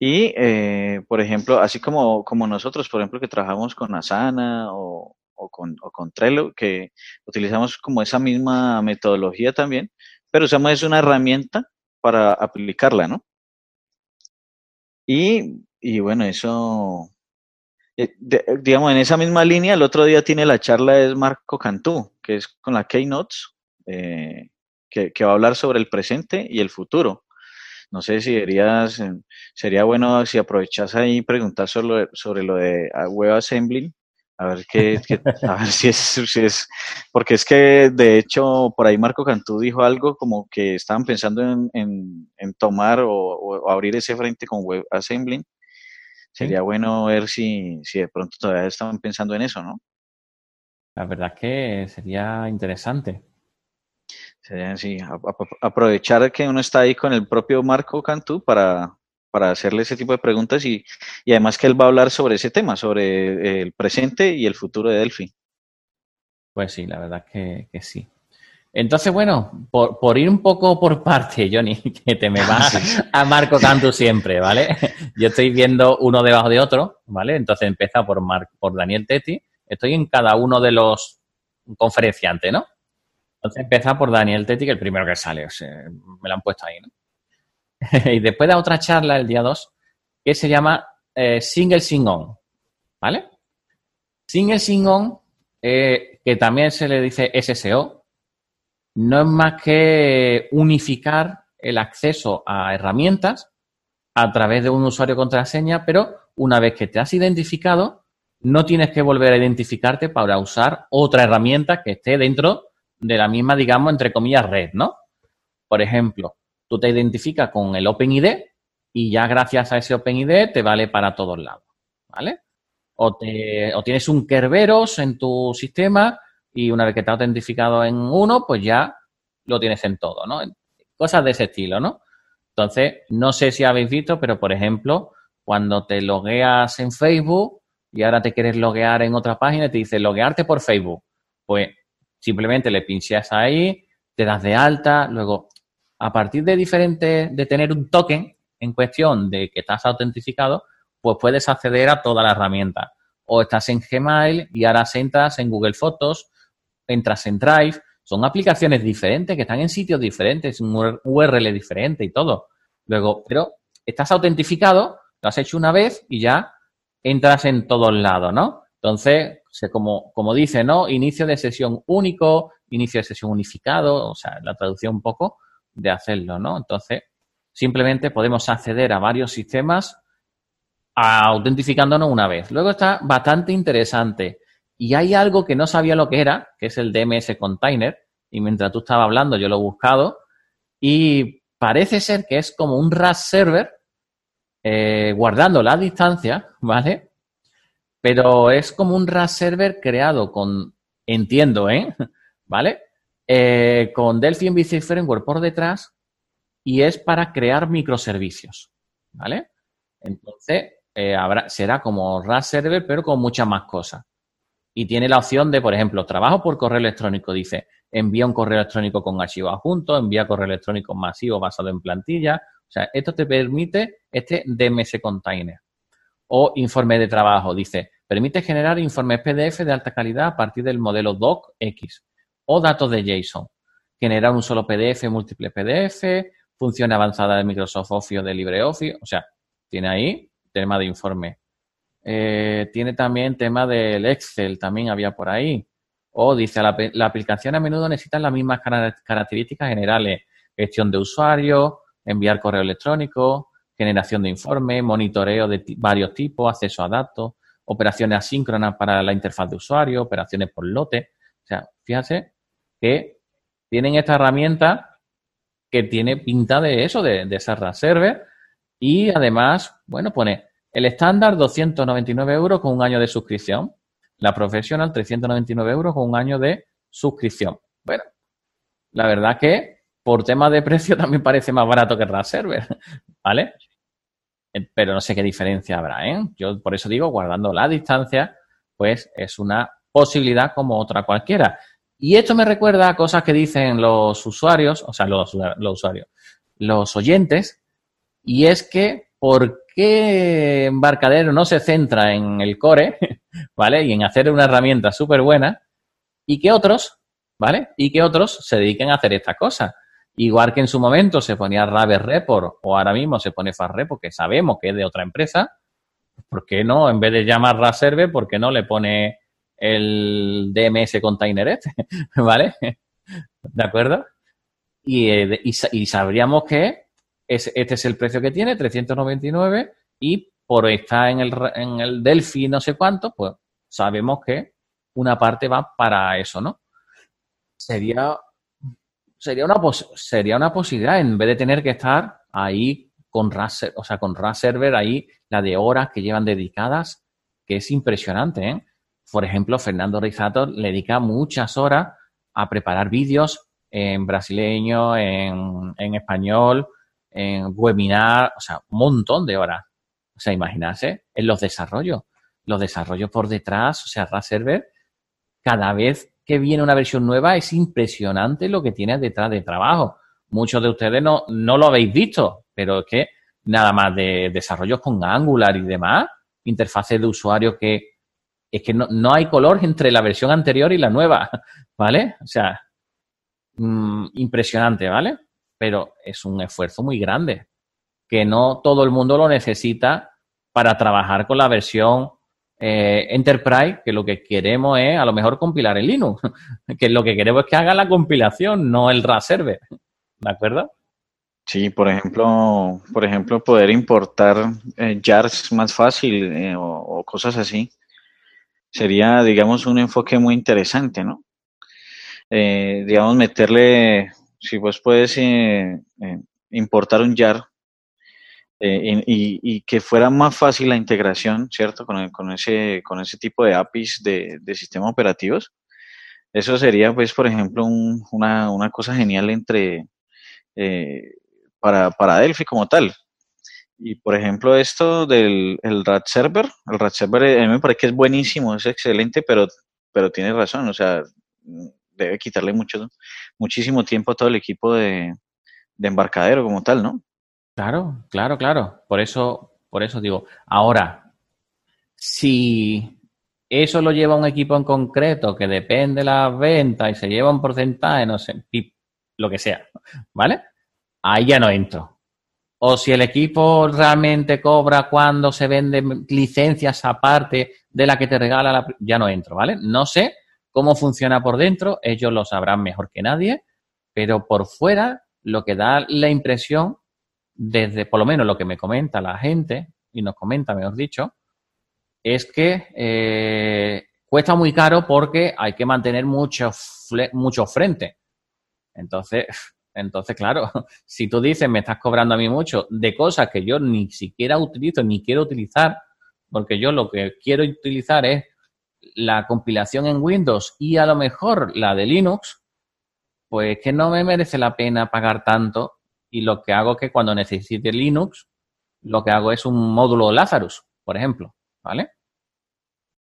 Speaker 1: Y, eh, por ejemplo, así como, como nosotros, por ejemplo, que trabajamos con Asana o, o, con, o con Trello, que utilizamos como esa misma metodología también, pero usamos es una herramienta para aplicarla, ¿no? Y, y bueno, eso, eh, digamos, en esa misma línea, el otro día tiene la charla es Marco Cantú, que es con la Keynotes, eh, que, que va a hablar sobre el presente y el futuro. No sé si deberías, eh, sería bueno si aprovechas ahí y preguntar sobre, sobre lo de ah, WebAssembly, a ver qué, a ver si es, si es, porque es que de hecho por ahí Marco Cantú dijo algo como que estaban pensando en, en, tomar o, abrir ese frente con WebAssembly. Sería bueno ver si, si de pronto todavía estaban pensando en eso, ¿no?
Speaker 2: La verdad que sería interesante.
Speaker 1: Sí, aprovechar que uno está ahí con el propio Marco Cantú para, para hacerle ese tipo de preguntas y, y, además que él va a hablar sobre ese tema, sobre el presente y el futuro de Delphi.
Speaker 2: Pues sí, la verdad que, que sí. Entonces, bueno, por, por, ir un poco por parte, Johnny, que te me vas a Marco Cantu siempre, ¿vale? Yo estoy viendo uno debajo de otro, ¿vale? Entonces empieza por, por Daniel Tetti. Estoy en cada uno de los conferenciantes, ¿no? Entonces empieza por Daniel es el primero que sale. O sea, me lo han puesto ahí, ¿no? y después da otra charla el día 2 que se llama eh, Single Sing On, ¿vale? Single Sing On, eh, que también se le dice SSO, no es más que unificar el acceso a herramientas a través de un usuario contraseña, pero una vez que te has identificado, no tienes que volver a identificarte para usar otra herramienta que esté dentro de la misma, digamos, entre comillas, red, ¿no? Por ejemplo, tú te identificas con el OpenID y ya gracias a ese OpenID te vale para todos lados, ¿vale? O, te, o tienes un Kerberos en tu sistema y una vez que te has autentificado en uno, pues ya lo tienes en todo, ¿no? Cosas de ese estilo, ¿no? Entonces, no sé si habéis visto, pero por ejemplo, cuando te logueas en Facebook y ahora te quieres loguear en otra página, te dice loguearte por Facebook. Pues simplemente le pinchas ahí, te das de alta, luego, a partir de diferente, de tener un token en cuestión de que estás autentificado, pues puedes acceder a toda la herramienta. O estás en Gmail y ahora entras en Google Fotos entras en Drive, son aplicaciones diferentes que están en sitios diferentes, un URL diferente y todo. Luego, pero estás autentificado, lo has hecho una vez y ya entras en todos lados, ¿no? Entonces, como, como dice, ¿no? Inicio de sesión único, inicio de sesión unificado, o sea, la traducción un poco de hacerlo, ¿no? Entonces, simplemente podemos acceder a varios sistemas autentificándonos una vez. Luego está bastante interesante y hay algo que no sabía lo que era, que es el DMS Container, y mientras tú estabas hablando yo lo he buscado, y parece ser que es como un RAS server, eh, guardando la distancia, ¿vale? Pero es como un RAS server creado con, entiendo, ¿eh? ¿Vale? Eh, con Delphi MVC Framework por detrás y es para crear microservicios, ¿vale? Entonces, eh, será como RAS server, pero con muchas más cosas y tiene la opción de, por ejemplo, trabajo por correo electrónico. Dice, envía un correo electrónico con archivo adjunto, envía correo electrónico masivo basado en plantilla. O sea, esto te permite este DMS container. O informe de trabajo. Dice, permite generar informes PDF de alta calidad a partir del modelo DocX o datos de JSON. Generar un solo PDF, múltiple PDF, función avanzada de Microsoft Office o de LibreOffice. O sea, tiene ahí tema de informe eh, tiene también tema del Excel, también había por ahí. O dice, la, aplicación a menudo necesita las mismas características generales. Gestión de usuario, enviar correo electrónico, generación de informes, monitoreo de varios tipos, acceso a datos, operaciones asíncronas para la interfaz de usuario, operaciones por lote. O sea, fíjate que tienen esta herramienta que tiene pinta de eso, de, de esa server. Y además, bueno, pone el estándar, 299 euros con un año de suscripción. La profesional, 399 euros con un año de suscripción. Bueno, la verdad que por tema de precio también parece más barato que Server, ¿vale? Eh, pero no sé qué diferencia habrá, ¿eh? Yo por eso digo, guardando la distancia, pues es una posibilidad como otra cualquiera. Y esto me recuerda a cosas que dicen los usuarios, o sea, los, usuarios, los oyentes, y es que ¿por qué Embarcadero no se centra en el core, ¿vale? Y en hacer una herramienta súper buena y que otros, ¿vale? Y que otros se dediquen a hacer estas cosas. Igual que en su momento se ponía Raver Report o ahora mismo se pone FastReport, porque sabemos que es de otra empresa, ¿por qué no? En vez de llamar Raserve, ¿por qué no le pone el DMS container este? ¿Vale? ¿De acuerdo? Y, eh, y sabríamos que este es el precio que tiene, 399, y por estar en el, en el Delphi no sé cuánto, pues sabemos que una parte va para eso, ¿no? Sería, sería, una, sería una posibilidad, en vez de tener que estar ahí con RAS, o sea, con RAS Server, ahí la de horas que llevan dedicadas, que es impresionante, ¿eh? Por ejemplo, Fernando Rizato le dedica muchas horas a preparar vídeos en brasileño, en, en español, en webinar, o sea, un montón de horas. O sea, imaginarse en los desarrollos. Los desarrollos por detrás, o sea, RAS Server, cada vez que viene una versión nueva es impresionante lo que tiene detrás de trabajo. Muchos de ustedes no, no lo habéis visto, pero es que nada más de desarrollos con Angular y demás, interfaces de usuario que es que no, no hay color entre la versión anterior y la nueva, ¿vale? O sea, mmm, impresionante, ¿vale? Pero es un esfuerzo muy grande que no todo el mundo lo necesita para trabajar con la versión eh, Enterprise, que lo que queremos es a lo mejor compilar en Linux, que lo que queremos es que haga la compilación, no el RAS server, ¿de acuerdo?
Speaker 1: Sí, por ejemplo, por ejemplo, poder importar eh, jars más fácil eh, o, cosas así. Sería, digamos, un enfoque muy interesante, ¿no? Digamos, meterle, si vos puedes importar un jar y, y, que fuera más fácil la integración, ¿cierto? Con, con, ese, con ese tipo de APIs de, sistemas operativos. Eso sería, pues, por ejemplo, un, una, una cosa genial entre para, para Delphi como tal. Y por ejemplo, esto del el RAD Server, el RAD Server a mí me parece que es buenísimo, es excelente, pero, pero tiene razón, o sea, debe quitarle mucho, muchísimo tiempo a todo el equipo de, de embarcadero como tal, ¿no?
Speaker 2: Claro, claro, claro. Por eso, por eso digo, ahora, si eso lo lleva un equipo en concreto que depende de las ventas y se lleva un porcentaje, no sé, lo que sea, ¿vale? Ahí ya no entro. O si el equipo realmente cobra cuando se venden licencias aparte de la que te regala, la, ya no entro, ¿vale? No sé cómo funciona por dentro, ellos lo sabrán mejor que nadie, pero por fuera lo que da la impresión, desde por lo menos lo que me comenta la gente, y nos comenta, mejor dicho, es que eh, cuesta muy caro porque hay que mantener mucho, mucho frente. Entonces, entonces, claro, si tú dices me estás cobrando a mí mucho de cosas que yo ni siquiera utilizo ni quiero utilizar, porque yo lo que quiero utilizar es la compilación en Windows y a lo mejor la de Linux, pues que no me merece la pena pagar tanto y lo que hago es que cuando necesite Linux, lo que hago es un módulo Lazarus, por ejemplo, ¿vale?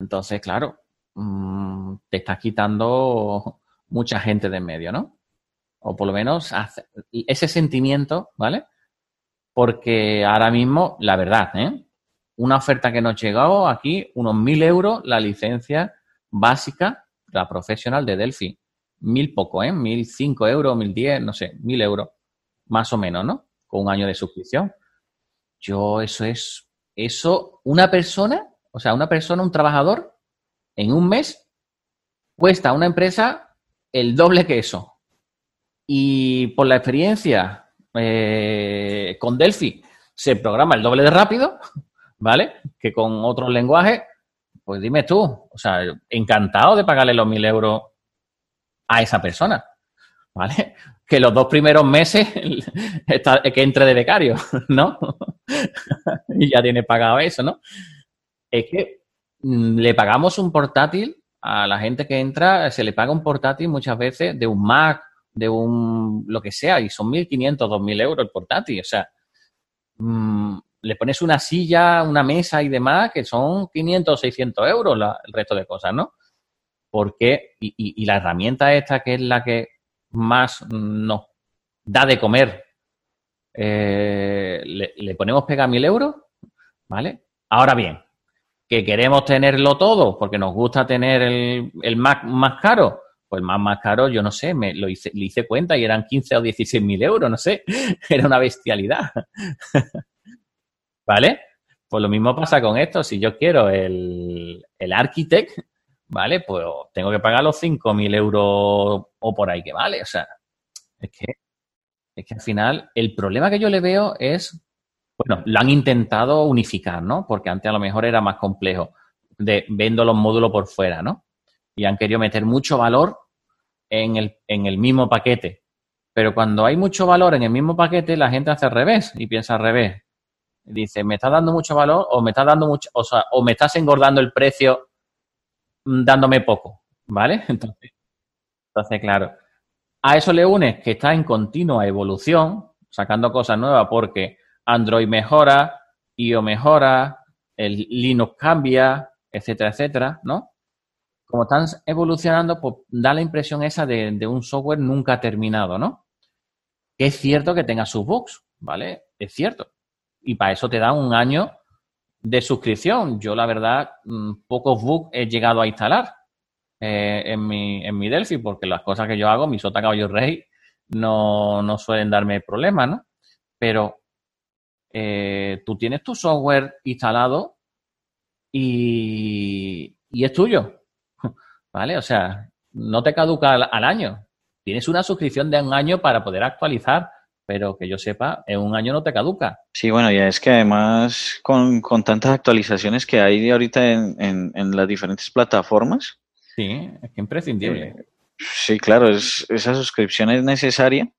Speaker 2: Entonces, claro, mmm, te estás quitando mucha gente de en medio, ¿no? O por lo menos ese sentimiento, ¿vale? Porque ahora mismo, la verdad, ¿eh? una oferta que nos llegó aquí, unos mil euros, la licencia básica, la profesional de Delphi. Mil poco, ¿eh? Mil cinco euros, mil diez, no sé, mil euros, más o menos, ¿no? Con un año de suscripción. Yo, eso es, eso, una persona, o sea, una persona, un trabajador, en un mes, cuesta a una empresa el doble que eso. Y por la experiencia eh, con Delphi se programa el doble de rápido, ¿vale? Que con otros lenguajes, pues dime tú, o sea, encantado de pagarle los mil euros a esa persona, ¿vale? Que los dos primeros meses está, que entre de becario, ¿no? y ya tiene pagado eso, ¿no? Es que mm, le pagamos un portátil a la gente que entra, se le paga un portátil muchas veces de un Mac, de un lo que sea, y son 1.500, 2.000 euros el portátil, o sea, mmm, le pones una silla, una mesa y demás, que son 500 o 600 euros el resto de cosas, ¿no? Porque, y, y, la herramienta esta, que es la que más nos da de comer, eh, le, le, ponemos pega mil euros, ¿vale? Ahora bien, que queremos tenerlo todo porque nos gusta tener el, el Mac más caro, pues más más caro, yo no sé, me lo hice, le hice cuenta y eran 15 o 16 mil euros, no sé, era una bestialidad. ¿Vale? Pues lo mismo pasa con esto. Si yo quiero el, el Architect, ¿vale? Pues tengo que pagar los 5.000 euros o por ahí que vale. O sea, es que, es que al final el problema que yo le veo es, bueno, lo han intentado unificar, ¿no? Porque antes a lo mejor era más complejo de vendo los módulos por fuera, ¿no? Y han querido meter mucho valor en el, en el mismo paquete. Pero cuando hay mucho valor en el mismo paquete, la gente hace al revés y piensa al revés dice, ¿me estás dando mucho valor o me estás dando mucho, o sea, o me estás engordando el precio dándome poco? ¿Vale? Entonces, entonces claro, A eso le unes que está en continua evolución, sacando cosas nuevas porque Android mejora, IO mejora, el Linux cambia, etcétera, etcétera, ¿no? Como están evolucionando, pues da la impresión esa de, un software nunca terminado, ¿no? Que es cierto que tenga sus bugs, ¿vale? Es cierto. Y para eso te da un año de suscripción. Yo, la verdad, mm, pocos bugs he llegado a instalar eh, en, mi, en mi Delphi, porque las cosas que yo hago, mi sota caballo rey, no, no suelen darme problemas, ¿no? Pero eh, tú tienes tu software instalado y, y, es tuyo, ¿vale? O sea, no te caduca al, año. Tienes una suscripción de un año para poder actualizar, pero que yo sepa, en un año no te caduca.
Speaker 1: Sí, bueno, ya es que además con, con tantas actualizaciones que hay ahorita en, en, las diferentes plataformas.
Speaker 2: Sí, es que imprescindible.
Speaker 1: Eh, sí, claro, es, esa suscripción es necesaria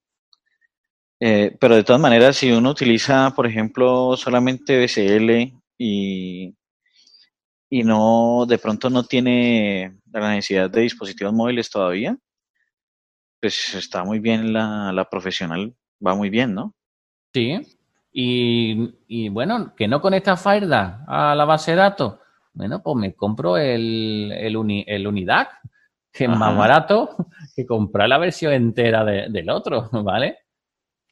Speaker 1: eh, pero de todas maneras, si uno utiliza, por ejemplo, solamente BCL y, y no, de pronto no tiene la necesidad de dispositivos móviles todavía, pues está muy bien la, la profesional, va muy bien, ¿no?
Speaker 2: Sí, y, y bueno, que no conecta Firedash a la base de datos, bueno, pues me compro el, el, uni, el Unidac, que es más barato que comprar la versión entera del otro, ¿vale?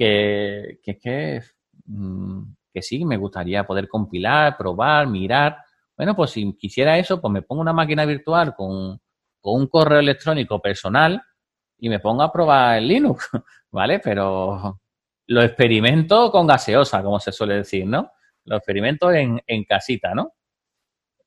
Speaker 2: que, que, que, mm, que sí, me gustaría poder compilar, probar, mirar. Bueno, pues si quisiera eso, pues me pongo una máquina virtual con, con un correo electrónico personal y me pongo a probar el Linux, ¿vale? Pero lo experimento con gaseosa, como se suele decir, ¿no? Lo experimento en, casita, ¿no?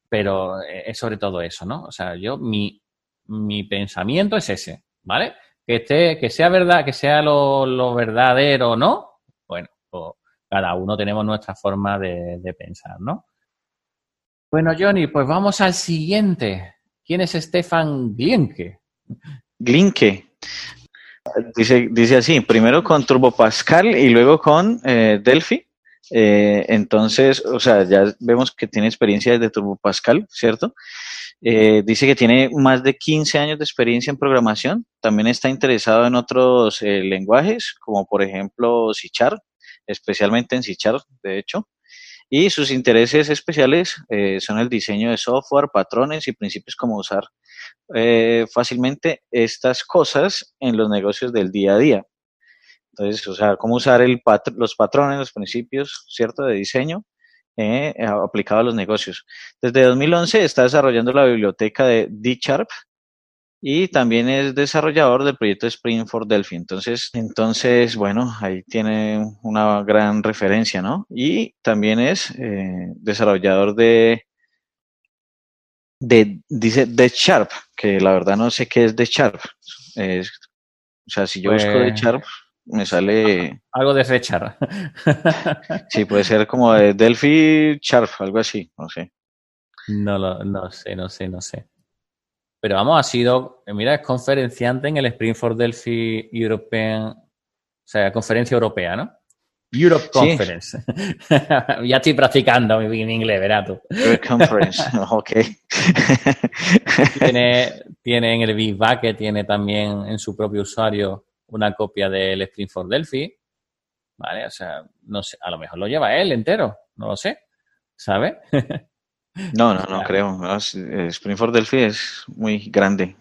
Speaker 2: Pero es sobre todo eso, ¿no? O sea, yo, mi, mi pensamiento es ese, ¿vale? que esté, que sea verdad, que sea lo, lo verdadero no, bueno, pues cada uno tenemos nuestra forma de, de, pensar, ¿no? Bueno, Johnny, pues vamos al siguiente. ¿Quién es Stefan Glinke?
Speaker 1: Glinke. Dice, dice así, primero con Turbo Pascal y luego con eh, Delphi. Eh, entonces, o sea, ya vemos que tiene experiencia desde Turbo Pascal, ¿cierto? Eh, dice que tiene más de 15 años de experiencia en programación. También está interesado en otros eh, lenguajes, como por ejemplo C especialmente en C de hecho. Y sus intereses especiales eh, son el diseño de software, patrones y principios como usar fácilmente estas cosas en los negocios del día a día. Entonces, o sea, cómo usar el los patrones, los principios, ¿cierto?, de diseño eh, aplicado a los negocios. Desde 2011 está desarrollando la biblioteca de D-Sharp y también es desarrollador del proyecto Spring for Delphi. Entonces, entonces, bueno, ahí tiene una gran referencia, ¿no? Y también es eh, desarrollador de, de, dice D Sharp, que la verdad no sé qué es D Sharp. o sea, si yo busco D pues Sharp, me sale...
Speaker 2: Algo de fechar.
Speaker 1: sí, puede ser como de Delphi Sharp, algo así, no sé.
Speaker 2: No, lo, no sé, no sé, no sé. Pero vamos, ha sido, mira, es conferenciante en el Spring for Delphi European, o sea, conferencia europea, ¿no? Europe Conference. ya estoy practicando mi, inglés, verás tú.
Speaker 1: Europe Conference, ok.
Speaker 2: tiene, tiene en el Big que tiene también en su propio usuario una copia del Spring for Delphi, ¿vale? O sea, no sé, a lo mejor lo lleva él entero, no lo sé, ¿sabe?
Speaker 1: No, no, no creo. Spring for Delphi es muy grande.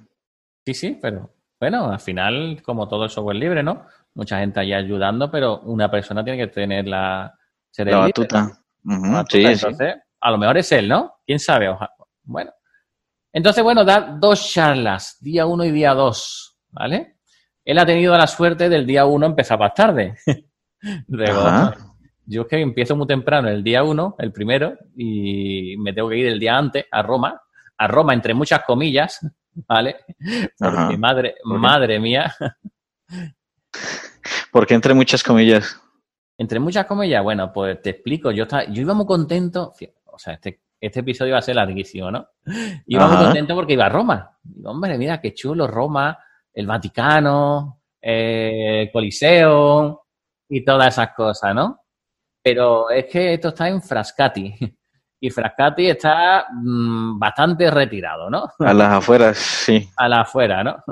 Speaker 2: Sí, sí, pero bueno, al final, como todo el software libre, ¿no? Mucha gente ahí ayudando, pero una persona tiene que tener la...
Speaker 1: la batuta.
Speaker 2: sí, Entonces, a lo mejor es él, ¿no? ¿Quién sabe? Bueno. Entonces, bueno, da dos charlas, día uno y día dos, ¿vale? Él ha tenido la suerte del día uno empezar más tarde. yo es que empiezo muy temprano el día uno, el primero, y me tengo que ir el día antes a Roma, a Roma entre muchas comillas, ¿vale? Porque madre, madre mía.
Speaker 1: ¿Por qué entre muchas comillas?
Speaker 2: Entre muchas comillas, bueno, pues te explico, yo, estaba, yo iba muy contento, o sea, este, este episodio va a ser larguísimo, ¿no? Iba muy contento porque iba a Roma. Digo, hombre, mira, qué chulo Roma, el Vaticano, el Coliseo y todas esas cosas, ¿no? Pero es que esto está en Frascati y Frascati está mm, bastante retirado, ¿no?
Speaker 1: A las afueras, sí.
Speaker 2: A las afueras, ¿no?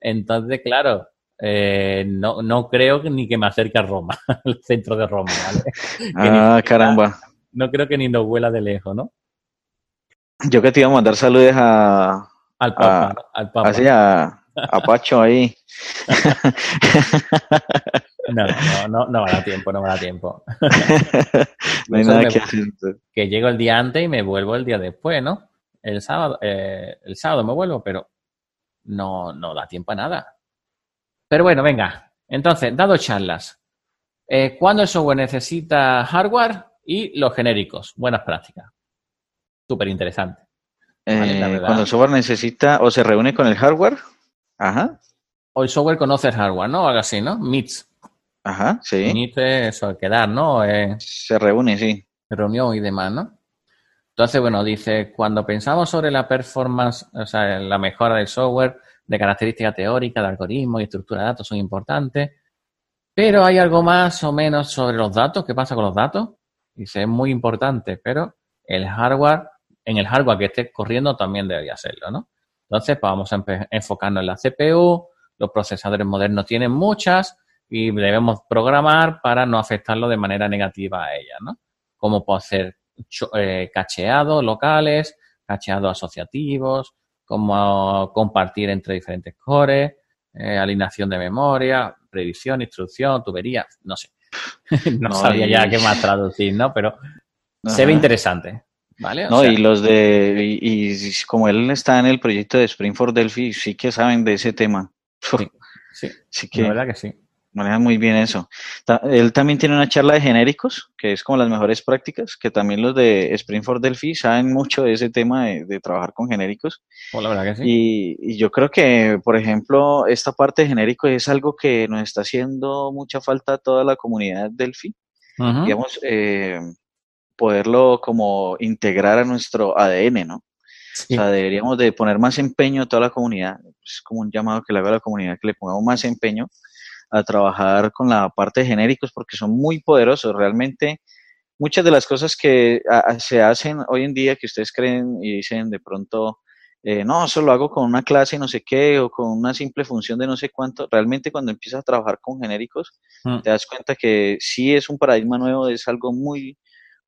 Speaker 2: Entonces, claro, eh, no, no creo ni que me acerque a Roma, al centro de Roma, ¿vale?
Speaker 1: ah, caramba.
Speaker 2: No creo que ni nos vuela de lejos, ¿no?
Speaker 1: Yo que te iba a mandar saludos a...
Speaker 2: Al Papa, al Papa.
Speaker 1: Así a, a Pacho ahí.
Speaker 2: No, no, no, no me da tiempo, no me da tiempo.
Speaker 1: no hay nada que hacer.
Speaker 2: Que llego el día antes y me vuelvo el día después, ¿no? El sábado, eh, el sábado me vuelvo, pero no, no da tiempo a nada. Pero bueno, venga. Entonces, dado charlas. Eh, ¿Cuándo el software necesita hardware y los genéricos? Buenas prácticas. Súper interesante.
Speaker 1: Eh, cuando el software necesita o se reúne con el hardware. Ajá.
Speaker 2: O el software conoce el hardware, ¿no? Algo así, ¿no? Meets.
Speaker 1: Ajá, sí.
Speaker 2: Es eso, quedar, ¿no? Eh,
Speaker 1: se reúne, sí.
Speaker 2: Reunión y demás, ¿no? Entonces, bueno, dice, cuando pensamos sobre la performance, o sea, la mejora del software, de característica teórica, de algoritmos y estructura de datos son importantes, pero hay algo más o menos sobre los datos, ¿qué pasa con los datos? Dice, es muy importante, pero el hardware, en el hardware que esté corriendo también debería serlo, ¿no? Entonces, pues vamos a enfocarnos en la CPU, los procesadores modernos tienen muchas y debemos programar para no afectarlo de manera negativa a ellas, ¿no? Como puedo hacer eh, cacheados locales, cacheados asociativos, como compartir entre diferentes cores, eh, alineación de memoria, previsión, instrucción, tubería, no sé. no, sabía ya qué más traducir, ¿no? Pero se ve interesante. ¿Vale?
Speaker 1: no, y los de, y, como él está en el proyecto de Spring for Delphi, sí que saben de ese tema.
Speaker 2: Sí, sí, que, la verdad que sí
Speaker 1: maneja muy bien eso. Él también tiene una charla de genéricos, que es como las mejores prácticas, que también los de Spring for Delphi saben mucho de ese tema de, trabajar con genéricos.
Speaker 2: Oh, la verdad que sí.
Speaker 1: Y, yo creo que, por ejemplo, esta parte de genéricos es algo que nos está haciendo mucha falta a toda la comunidad Delphi. Digamos, eh, poderlo como integrar a nuestro ADN, ¿no? O sea, deberíamos de poner más empeño a toda la comunidad. Es como un llamado que le hago a la comunidad, que le pongamos más empeño a trabajar con la parte de genéricos porque son muy poderosos. Realmente muchas de las cosas que se hacen hoy en día que ustedes creen y dicen de pronto, eh, no, eso lo hago con una clase no sé qué o con una simple función de no sé cuánto, realmente cuando empiezas a trabajar con genéricos mm. te das cuenta que sí es un paradigma nuevo, es algo muy,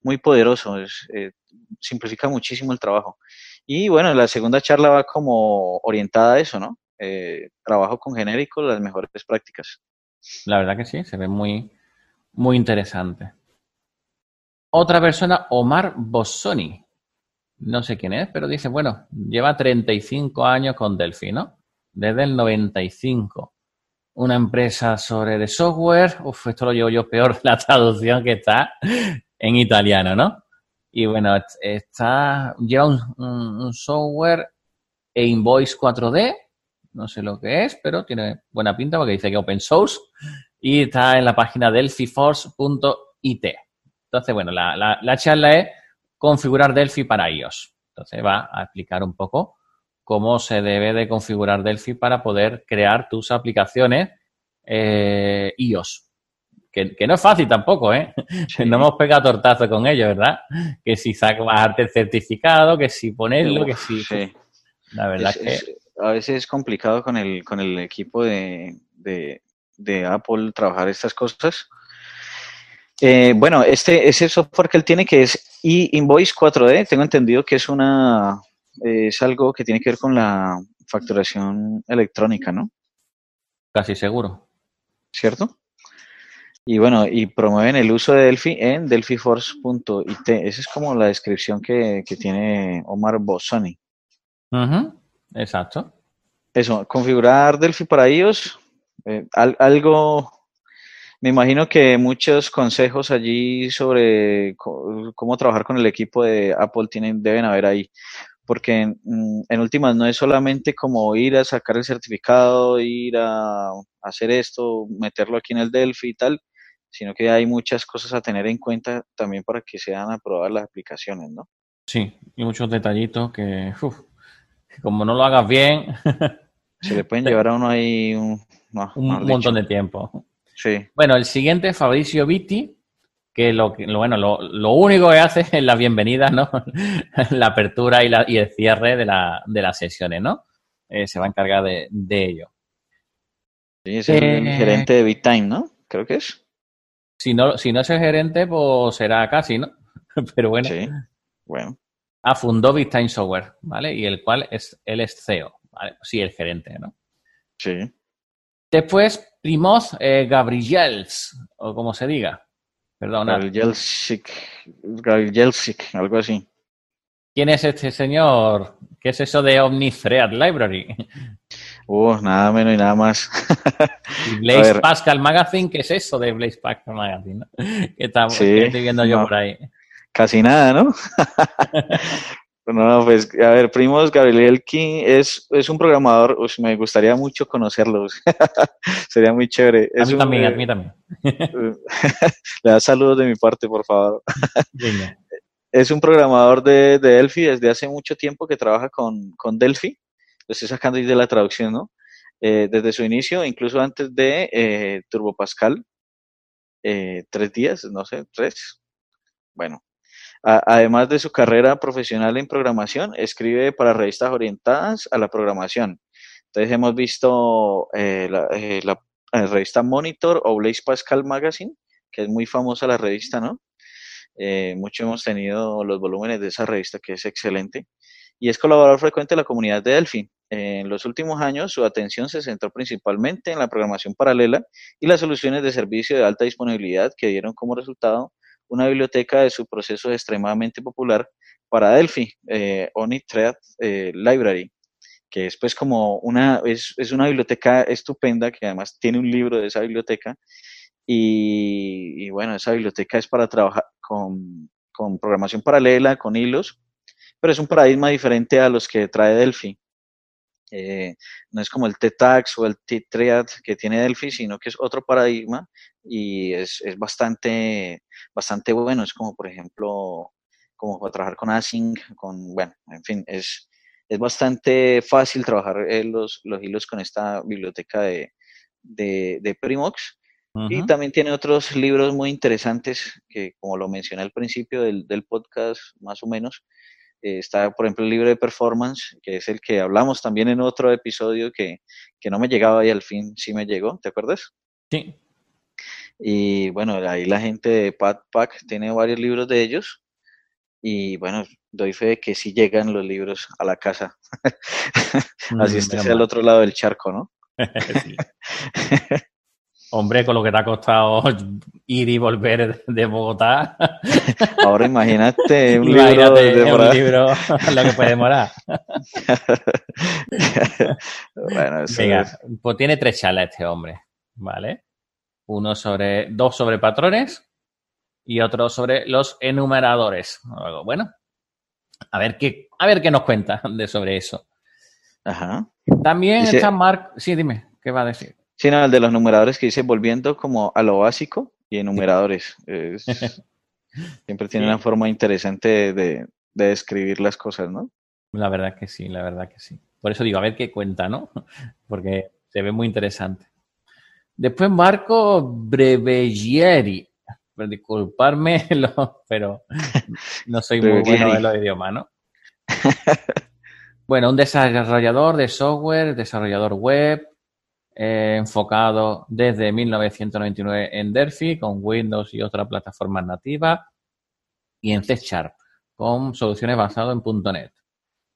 Speaker 1: muy poderoso, es, eh, simplifica muchísimo el trabajo. Y bueno, la segunda charla va como orientada a eso, ¿no? Eh, trabajo con genéricos, las mejores prácticas.
Speaker 2: La verdad que sí, se ve muy, muy interesante. Otra persona, Omar Bossoni. No sé quién es, pero dice, bueno, lleva 35 años con Delphi, ¿no? Desde el 95. Una empresa sobre de software. Uf, esto lo llevo yo peor la traducción que está en italiano, ¿no? Y bueno, está, lleva un, un software e Invoice 4D no sé lo que es, pero tiene buena pinta porque dice que open source y está en la página delphiforce.it. Entonces, bueno, la, la, charla es configurar Delphi para iOS. Entonces va a explicar un poco cómo se debe de configurar Delphi para poder crear tus aplicaciones eh, iOS. Que, no es fácil tampoco, ¿eh? No hemos pegado tortazo con ello, ¿verdad? Que si bajarte el certificado, que si ponerlo, que si... La verdad es, que
Speaker 1: a veces es complicado con el, con el equipo de, Apple trabajar estas cosas. Eh, bueno, este, ese software que él tiene que es e-Invoice 4D, tengo entendido que es una es algo que tiene que ver con la facturación electrónica, ¿no?
Speaker 2: Casi seguro.
Speaker 1: ¿Cierto? Y bueno, y promueven el uso de Delphi en delphiforce.it. Esa es como la descripción que, tiene Omar Bossani.
Speaker 2: Exacto.
Speaker 1: Eso, configurar Delphi para ellos, eh, algo, me imagino que muchos consejos allí sobre cómo trabajar con el equipo de Apple tienen, deben haber ahí, porque mm, en, últimas no es solamente como ir a sacar el certificado, ir a hacer esto, meterlo aquí en el Delphi y tal, sino que hay muchas cosas a tener en cuenta también para que sean aprobadas las aplicaciones, ¿no?
Speaker 2: Sí, y muchos detallitos que, como no lo hagas bien.
Speaker 1: Se le pueden llevar a uno ahí un,
Speaker 2: montón de tiempo.
Speaker 1: Sí.
Speaker 2: Bueno, el siguiente, Fabricio Vitti, que lo, bueno, lo, único que hace es la bienvenida, ¿no? la apertura y, la, y el cierre de, la, de las sesiones, ¿no? Eh, se va a encargar de, ello.
Speaker 1: Sí, es el
Speaker 2: Eh,
Speaker 1: gerente de BitTime, ¿no? Creo que es.
Speaker 2: Si no, si no es el gerente, pues será casi, ¿no? Pero bueno,
Speaker 1: Sí. Bueno,
Speaker 2: fundó Big Time Software, ¿vale? Y el cual es, él es CEO, ¿vale? Sí, el gerente, ¿no?
Speaker 1: sí.
Speaker 2: Después, Primoz eh, Gabriels, o como se diga. Perdona.
Speaker 1: Gabriel Jelsic, Gabriel Jelsic, algo así.
Speaker 2: ¿Quién es este señor? ¿Qué es eso de Omnithread Library?
Speaker 1: Uh, nada menos y nada más.
Speaker 2: Y Blaze. Pascal Magazine, ¿qué es eso de Blaze Pascal Magazine? no? Que, estamos,
Speaker 1: Sí,
Speaker 2: que estoy viendo yo
Speaker 1: no.
Speaker 2: por ahí.
Speaker 1: Casi nada, ¿no? No, pues, a ver, primos, Gabriel King es, es un programador, me gustaría mucho conocerlo, sería muy chévere.
Speaker 2: A
Speaker 1: Es
Speaker 2: mí
Speaker 1: un,
Speaker 2: también, a mí también.
Speaker 1: Le da saludos de mi parte, por favor.
Speaker 2: Venga.
Speaker 1: Es un programador de, de Delphi desde hace mucho tiempo que trabaja con, con Delphi. Lo estoy sacando ahí de la traducción, ¿no? Eh, desde su inicio, incluso antes de eh, Turbo Pascal. Eh, tres días, no sé, tres. Bueno, además de su carrera profesional en programación, escribe para revistas orientadas a la programación. Entonces hemos visto eh, la, eh, eh, revista Monitor o Blaze Pascal Magazine, que es muy famosa la revista, ¿no? Eh, mucho hemos tenido los volúmenes de esa revista, que es excelente. Y es colaborador frecuente de la comunidad de Delphi. En los últimos años, su atención se centró principalmente en la programación paralela y las soluciones de servicio de alta disponibilidad que dieron como resultado una biblioteca de su proceso extremadamente popular para Delphi, eh, eh, Library, que es pues como una, es, es una biblioteca estupenda que además tiene un libro de esa biblioteca y, y bueno, esa biblioteca es para trabajar con, con programación paralela, con hilos, pero es un paradigma diferente a los que trae Delphi. Eh, no es como el T-Tax o el T-Triad que tiene Delphi, sino que es otro paradigma y es, es bastante, bastante bueno. Es como, por ejemplo, como para trabajar con Async, con, bueno, en fin, es, es bastante fácil trabajar eh, los, los hilos con esta biblioteca de, de, de Primox. Y también tiene otros libros muy interesantes que, como lo mencioné al principio del, del podcast, más o menos, eh, está, por ejemplo, el libro de performance, que es el que hablamos también en otro episodio que, que no me llegaba y al fin sí me llegó, ¿te acuerdas?
Speaker 2: Sí.
Speaker 1: Y bueno, ahí la gente de Pack tiene varios libros de ellos y bueno, doy fe de que sí llegan los libros a la casa. Así
Speaker 2: Mm,
Speaker 1: estés
Speaker 2: menos
Speaker 1: al otro lado del charco, ¿no?
Speaker 2: Sí. Hombre, con lo que te ha costado ir y volver de Bogotá,
Speaker 1: Ahora imagínate un libro
Speaker 2: imagínate
Speaker 1: de por
Speaker 2: un libro lo que puede demorar.
Speaker 1: bueno, eso
Speaker 2: Venga,
Speaker 1: es-
Speaker 2: pues tiene tres charlas este hombre, ¿vale? Uno sobre, dos sobre patrones y otro sobre los enumeradores. Bueno, a ver qué, a ver qué nos cuenta de sobre eso.
Speaker 1: Ajá.
Speaker 2: También
Speaker 1: Dice-
Speaker 2: está Mark, sí, dime, ¿qué va a decir?
Speaker 1: Sí, no, el de los numeradores que dice volviendo como a lo básico y enumeradores. Es- siempre tiene
Speaker 2: Sí.
Speaker 1: una forma interesante de, de- de describir las cosas, ¿no?
Speaker 2: La verdad que sí, la verdad que sí. Por eso digo, a ver qué cuenta, ¿no? Porque se ve muy interesante. Después Marco Brevegieri. Disculparme, lo- pero no soy muy bueno en los idiomas, ¿no? Bueno, un desarrollador de software, desarrollador web, eh, enfocado desde 1999 en Delphi con Windows y otras plataformas nativas y en C Sharp con soluciones basadas en .NET.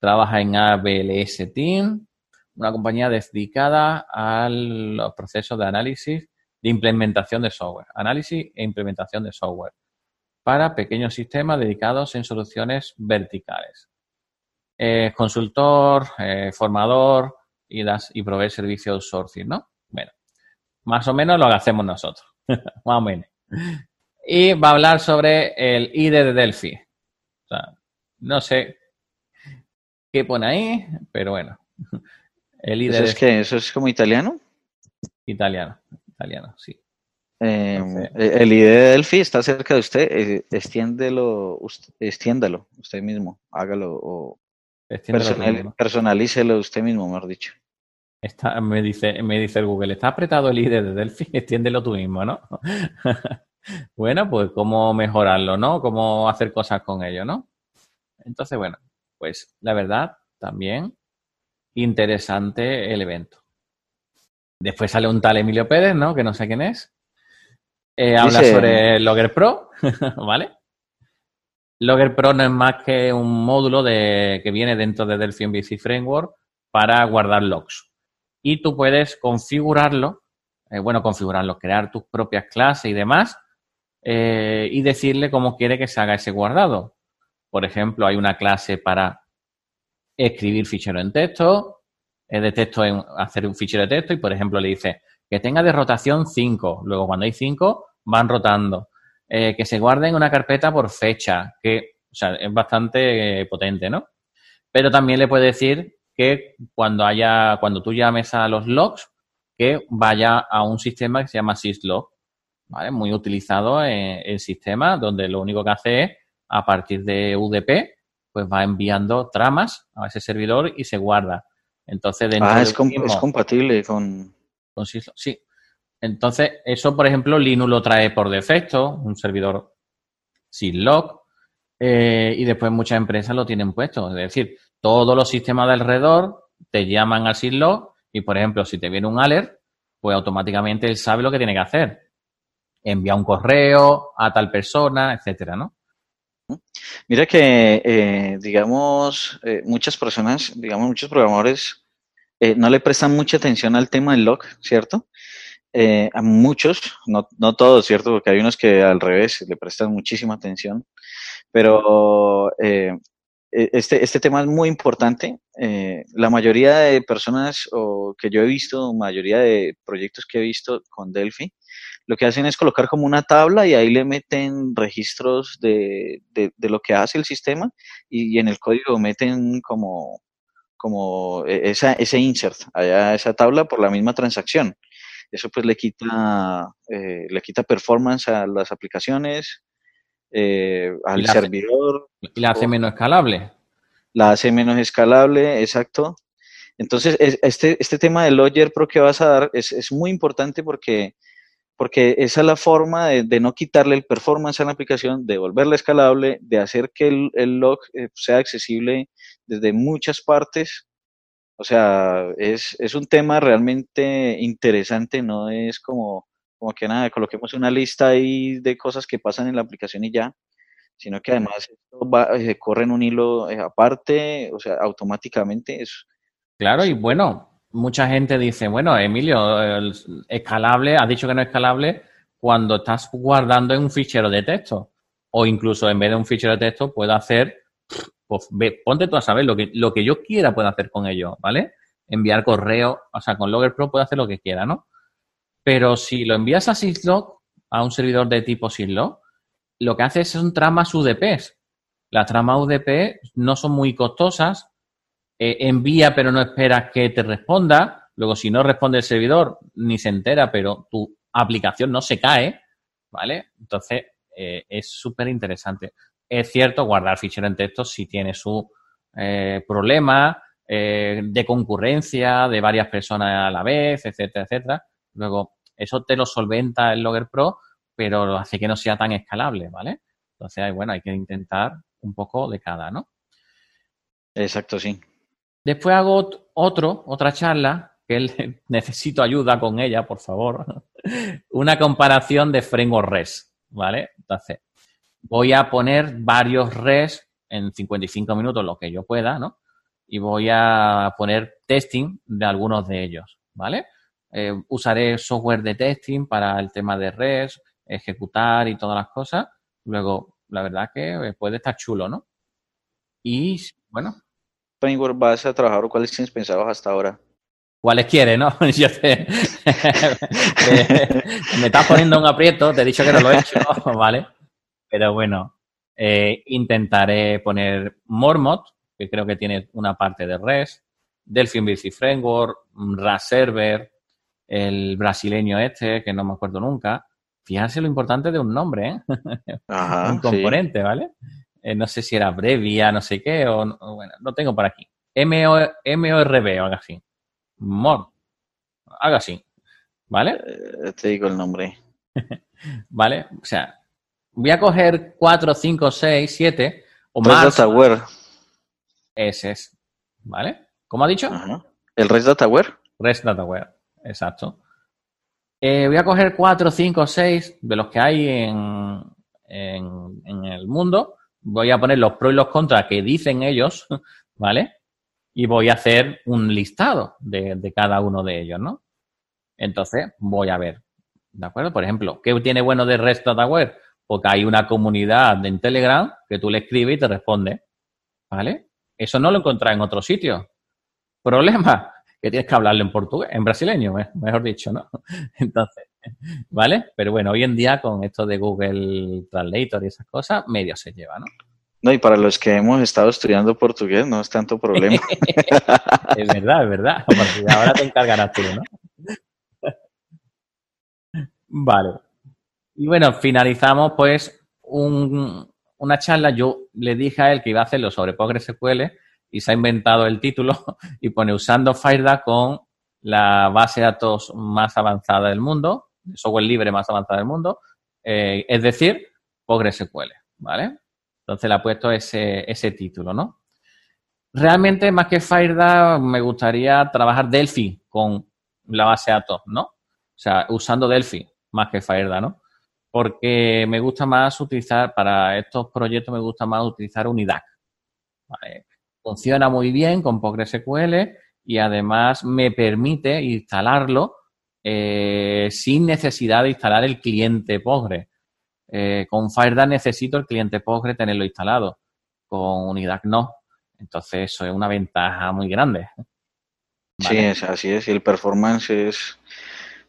Speaker 2: Trabaja en ABLS Team, una compañía dedicada a los procesos de análisis de implementación de software, análisis e implementación de software para pequeños sistemas dedicados en soluciones verticales. Eh, consultor, eh, formador y, das, y provee servicios outsourcing, ¿no? Bueno, más o menos lo que hacemos nosotros, más o menos. Y va a hablar sobre el IDE de Delphi. No sé qué pone ahí, pero bueno. El
Speaker 1: ¿Eso es que ¿Eso es como italiano?
Speaker 2: italiano, italiano, sí.
Speaker 1: Eh,
Speaker 2: Entonces-
Speaker 1: el ID de Delphi está cerca de usted, eh, extiéndelo, ust- extiéndalo usted mismo, hágalo o personal-
Speaker 2: mismo.
Speaker 1: personalícelo usted mismo, mejor dicho.
Speaker 2: Está, me, dice, me dice el Google, está apretado el IDE de Delphi, extiéndelo tú mismo, ¿no? bueno, pues cómo mejorarlo, ¿no? Cómo hacer cosas con ello, ¿no? Entonces, bueno, pues la verdad, también interesante el evento. Después sale un tal Emilio Pérez, ¿no? Que no sé quién es. Eh, habla sobre Logger Pro, ¿vale? Logger Pro no es más que un módulo de, que viene dentro de Delphi MVC Framework para guardar logs. Y tú puedes configurarlo, eh, bueno, configurarlo, crear tus propias clases y demás, eh, y decirle cómo quiere que se haga ese guardado. Por ejemplo, hay una clase para escribir fichero en texto, de texto en hacer un fichero de texto y, por ejemplo, le dice que tenga de rotación 5. Luego, cuando hay 5, van rotando. Eh, que se guarde en una carpeta por fecha, que es bastante potente, ¿no? Pero también le puede decir que cuando haya, cuando tú llames a los logs, que vaya a un sistema que se llama syslog, ¿vale? Muy utilizado en el sistema, donde lo único que hace es, a partir de UDP, pues va enviando tramas a ese servidor y se guarda. Entonces, dentro
Speaker 1: ah, es, es compatible con...
Speaker 2: con syslog. Sí, entonces, eso, por ejemplo, Linux lo trae por defecto, un servidor sin log, eh, y después muchas empresas lo tienen puesto. Es decir, todos los sistemas de alrededor te llaman al syslog y, por ejemplo, si te viene un alert, pues automáticamente él sabe lo que tiene que hacer. Envía un correo a tal persona, etcétera, ¿no?
Speaker 1: Mira que, eh, digamos, eh, muchas personas, digamos, muchos programadores no le prestan mucha atención al tema del log, ¿cierto? Eh, a muchos, no, no todos, ¿cierto? Porque hay unos que al revés le prestan muchísima atención, pero eh, e, este, este tema es muy importante. Eh, la mayoría de personas o que yo he visto, mayoría de proyectos que he visto con Delphi, lo que hacen es colocar como una tabla y ahí le meten registros de, de, lo que hace el sistema y, en el código meten como, como e, esa, ese insert, allá esa tabla por la misma transacción. Eso pues le quita, eh, le quita performance a las aplicaciones, eh, al servidor.
Speaker 2: y la hace menos escalable.
Speaker 1: La hace menos escalable, exacto. Entonces, este, este tema del Logger Pro que vas a dar es, es muy importante porque, porque esa es la forma de, no quitarle el performance a la aplicación, de volverla escalable, de hacer que el, el log eh, sea accesible desde muchas partes o sea, es, es un tema realmente interesante, no es como, como que nada, coloquemos una lista ahí de cosas que pasan en la aplicación y ya, sino que además esto va, se corre en un hilo eh, aparte, o sea, automáticamente. Es,
Speaker 2: claro, y bueno, mucha gente dice, bueno, Emilio, el escalable, has dicho que no es escalable cuando estás guardando en un fichero de texto. O incluso en vez de un fichero de texto, puedo hacer pues ponte tú a saber lo que, lo que yo quiera puedo hacer con ello, ¿vale? Enviar correo, o sea, con Logger Pro puedo hacer lo que quiera, ¿no? Pero si lo envías a Syslog, a un servidor de tipo Syslog, lo que hace son tramas UDPs. Las tramas UDP no son muy costosas, eh, envía pero no esperas que te responda, luego si no responde el servidor ni se entera, pero tu aplicación no se cae, ¿vale? Entonces eh, es súper interesante. Es cierto, guardar fichero en texto si tiene su eh, problema eh, de concurrencia de varias personas a la vez, etcétera, etcétera. Luego, eso te lo solventa el Logger Pro, pero hace que no sea tan escalable, ¿vale? Entonces, bueno, hay que intentar un poco de cada, ¿no?
Speaker 1: Exacto, sí.
Speaker 2: Después hago otro, otra charla, que necesito ayuda con ella, por favor. Una comparación de framework REST, ¿vale? Entonces, voy a poner varios res en 55 minutos, lo que yo pueda, ¿no? Y voy a poner testing de algunos de ellos, ¿vale? Eh, usaré software de testing para el tema de res, ejecutar y todas las cosas. Luego, la verdad que puede estar chulo, ¿no? Y, bueno.
Speaker 1: Framework vas a trabajar o cuáles tienes pensados hasta ahora?
Speaker 2: ¿Cuáles quieres, no? Yo te, me estás poniendo un aprieto, te he dicho que no lo he hecho, ¿vale? Pero bueno, eh, intentaré poner Mormot, que creo que tiene una parte de REST, Delphi MVC Framework, RAS Server, el brasileño este, que no me acuerdo nunca. Fíjense lo importante de un nombre, ¿eh? un componente, ¿vale? Eh, no sé si era Brevia, no sé qué, o, bueno, lo tengo por aquí. M-O-R-B o algo así. Mor. Algo así. ¿Vale?
Speaker 1: Eh, te digo el nombre.
Speaker 2: ¿Vale? O sea, voy a coger 4, 5, 6, 7 o más.
Speaker 1: DataWare.
Speaker 2: Ese es. ¿Vale? ¿Cómo ha dicho?
Speaker 1: ¿El REST DataWare?
Speaker 2: REST DataWare. exacto. Eh, voy a coger cuatro, cinco, seis de los que hay en, en, el mundo. Voy a poner los pros y los contras que dicen ellos, ¿vale? Y voy a hacer un listado de, de cada uno de ellos, ¿no? Entonces, voy a ver. ¿De acuerdo? Por ejemplo, ¿qué tiene bueno de REST Dataware? Porque hay una comunidad en Telegram que tú le escribes y te responde. ¿Vale? Eso no lo encontrás en otro sitio. Problema, que tienes que hablarle en portugués, en brasileño, mejor dicho, ¿no? Entonces, ¿vale? Pero bueno, hoy en día con esto de Google Translator y esas cosas, medio se lleva, ¿no?
Speaker 1: No, y para los que hemos estado estudiando portugués no es tanto problema.
Speaker 2: es verdad, es verdad. Ahora te encargarás tú, ¿no? Vale. Y bueno, finalizamos pues una charla. Yo le dije a él que iba a hacerlo sobre PostgreSQL y se ha inventado el título y pone usando FireDAC con la base de datos más avanzada del mundo, software libre más avanzada del mundo, eh, es decir, PostgreSQL, ¿vale? Entonces le ha puesto ese, ese título, ¿no? Realmente, más que FireDAC, me gustaría trabajar Delphi con la base de datos, ¿no? O sea, usando Delphi más que FireDAC, ¿no? Porque me gusta más utilizar, para estos proyectos me gusta más utilizar Unidac. ¿vale? Funciona muy bien con PostgreSQL y además me permite instalarlo eh, sin necesidad de instalar el cliente Postgre. Eh, con FireDAC necesito el cliente Postgre tenerlo instalado. Con Unidac no. Entonces eso es una ventaja muy grande.
Speaker 1: Sí, es, así es. Y el performance es...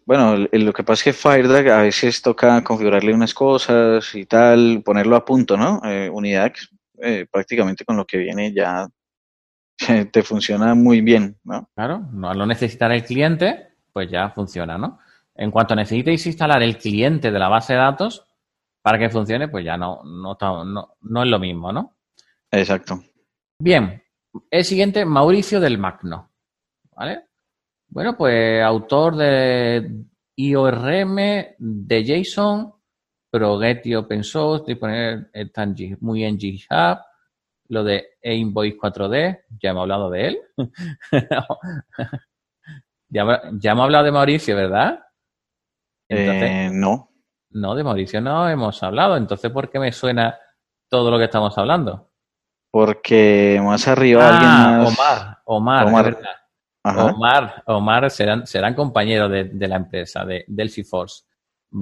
Speaker 1: Bueno, lo que pasa es que FireDAC a veces toca configurarle unas cosas y tal, ponerlo a punto, ¿no? Eh, Unidac eh, prácticamente con lo que viene ya te funciona muy bien, ¿no?
Speaker 2: Claro, no lo necesitar el cliente, pues ya funciona, ¿no? En cuanto necesitéis instalar el cliente de la base de datos para que funcione, pues ya no, no, no, no es lo mismo, ¿no?
Speaker 1: Exacto.
Speaker 2: Bien, el siguiente, Mauricio del Magno, ¿vale? Bueno, pues autor de IORM, de JSON, Progetty Open Source, disponible están muy en GitHub, lo de Invoice 4D, ya hemos hablado de él. ya, hemos hablado de Mauricio, ¿verdad?
Speaker 1: eh, no.
Speaker 2: No, de Mauricio no hemos hablado. Entonces, ¿por qué me suena todo lo que estamos hablando?
Speaker 1: Porque más arriba alguien
Speaker 2: ah, más... Omar, Omar, Omar. Omar, Omar serán, serán compañeros de, la empresa, de Delphi Force.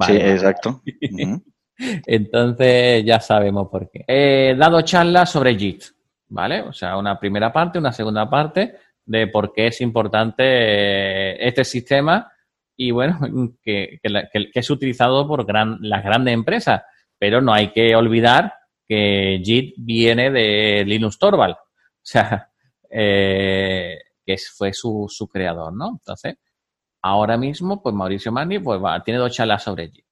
Speaker 1: sí, exacto.
Speaker 2: Entonces ya sabemos por qué. He dado charlas sobre JIT, ¿vale? O sea, una primera parte, una segunda parte de por qué es importante eh, este sistema y bueno, que, es utilizado por las grandes empresas. Pero no hay que olvidar que JIT viene de Linus Torvald. O sea, eh, que fue su, su, creador, ¿no? Entonces, ahora mismo, pues Mauricio Mani pues, tiene dos charlas sobre JIT.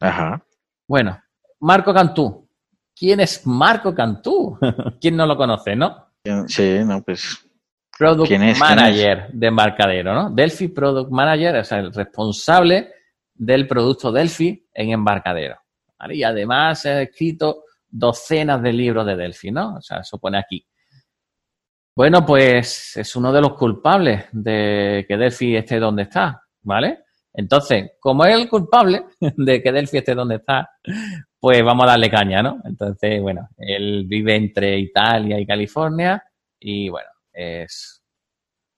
Speaker 1: Ajá.
Speaker 2: Bueno, Marco Cantú. ¿Quién es Marco Cantú? ¿Quién no lo conoce, no?
Speaker 1: Sí, no, pues.
Speaker 2: Product Manager de embarcadero, ¿no? Delphi Product Manager es el responsable del producto Delphi en embarcadero. Y además ha escrito docenas de libros de Delphi, ¿no? O sea, eso pone aquí. Bueno, pues es uno de los culpables de que Delphi esté donde está, ¿vale? Entonces, como es el culpable de que Delphi esté donde está, pues vamos a darle caña, ¿no? Entonces, bueno, él vive entre Italia y California y, bueno, es,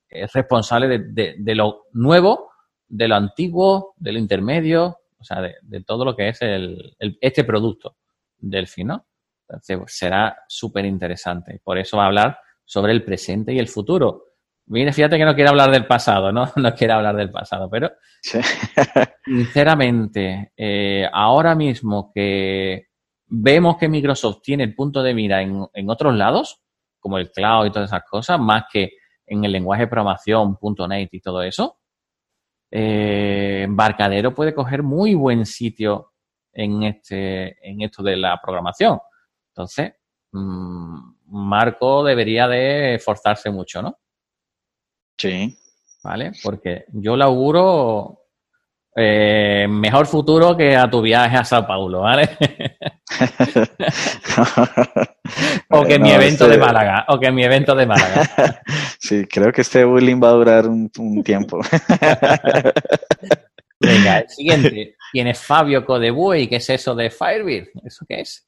Speaker 2: es responsable de, lo nuevo, de lo antiguo, de lo intermedio, o sea, de, todo lo que es el, este producto Delphi, ¿no? Entonces, pues, será súper interesante. Por eso va a hablar sobre el presente y el futuro. Mire, fíjate que no quiero hablar del pasado, ¿no? No quiero hablar del pasado, pero sinceramente, eh, ahora mismo que vemos que Microsoft tiene el punto de mira en, otros lados, como el cloud y todas esas cosas, más que en el lenguaje de programación, .NET y todo eso, eh, Embarcadero puede coger muy buen sitio en, este, en esto de la programación. Entonces, mm, Marco debería de esforzarse mucho, ¿no?
Speaker 1: Sí.
Speaker 2: ¿Vale? Porque yo le auguro eh, mejor futuro que a tu viaje a Sao Paulo, ¿vale? O que mi evento de Málaga, o que mi evento de Málaga.
Speaker 1: sí, creo que este bullying va a durar un, tiempo.
Speaker 2: Venga, el siguiente. Tienes Fabio Codebue, ¿qué es eso de Firebird? ¿Eso qué es?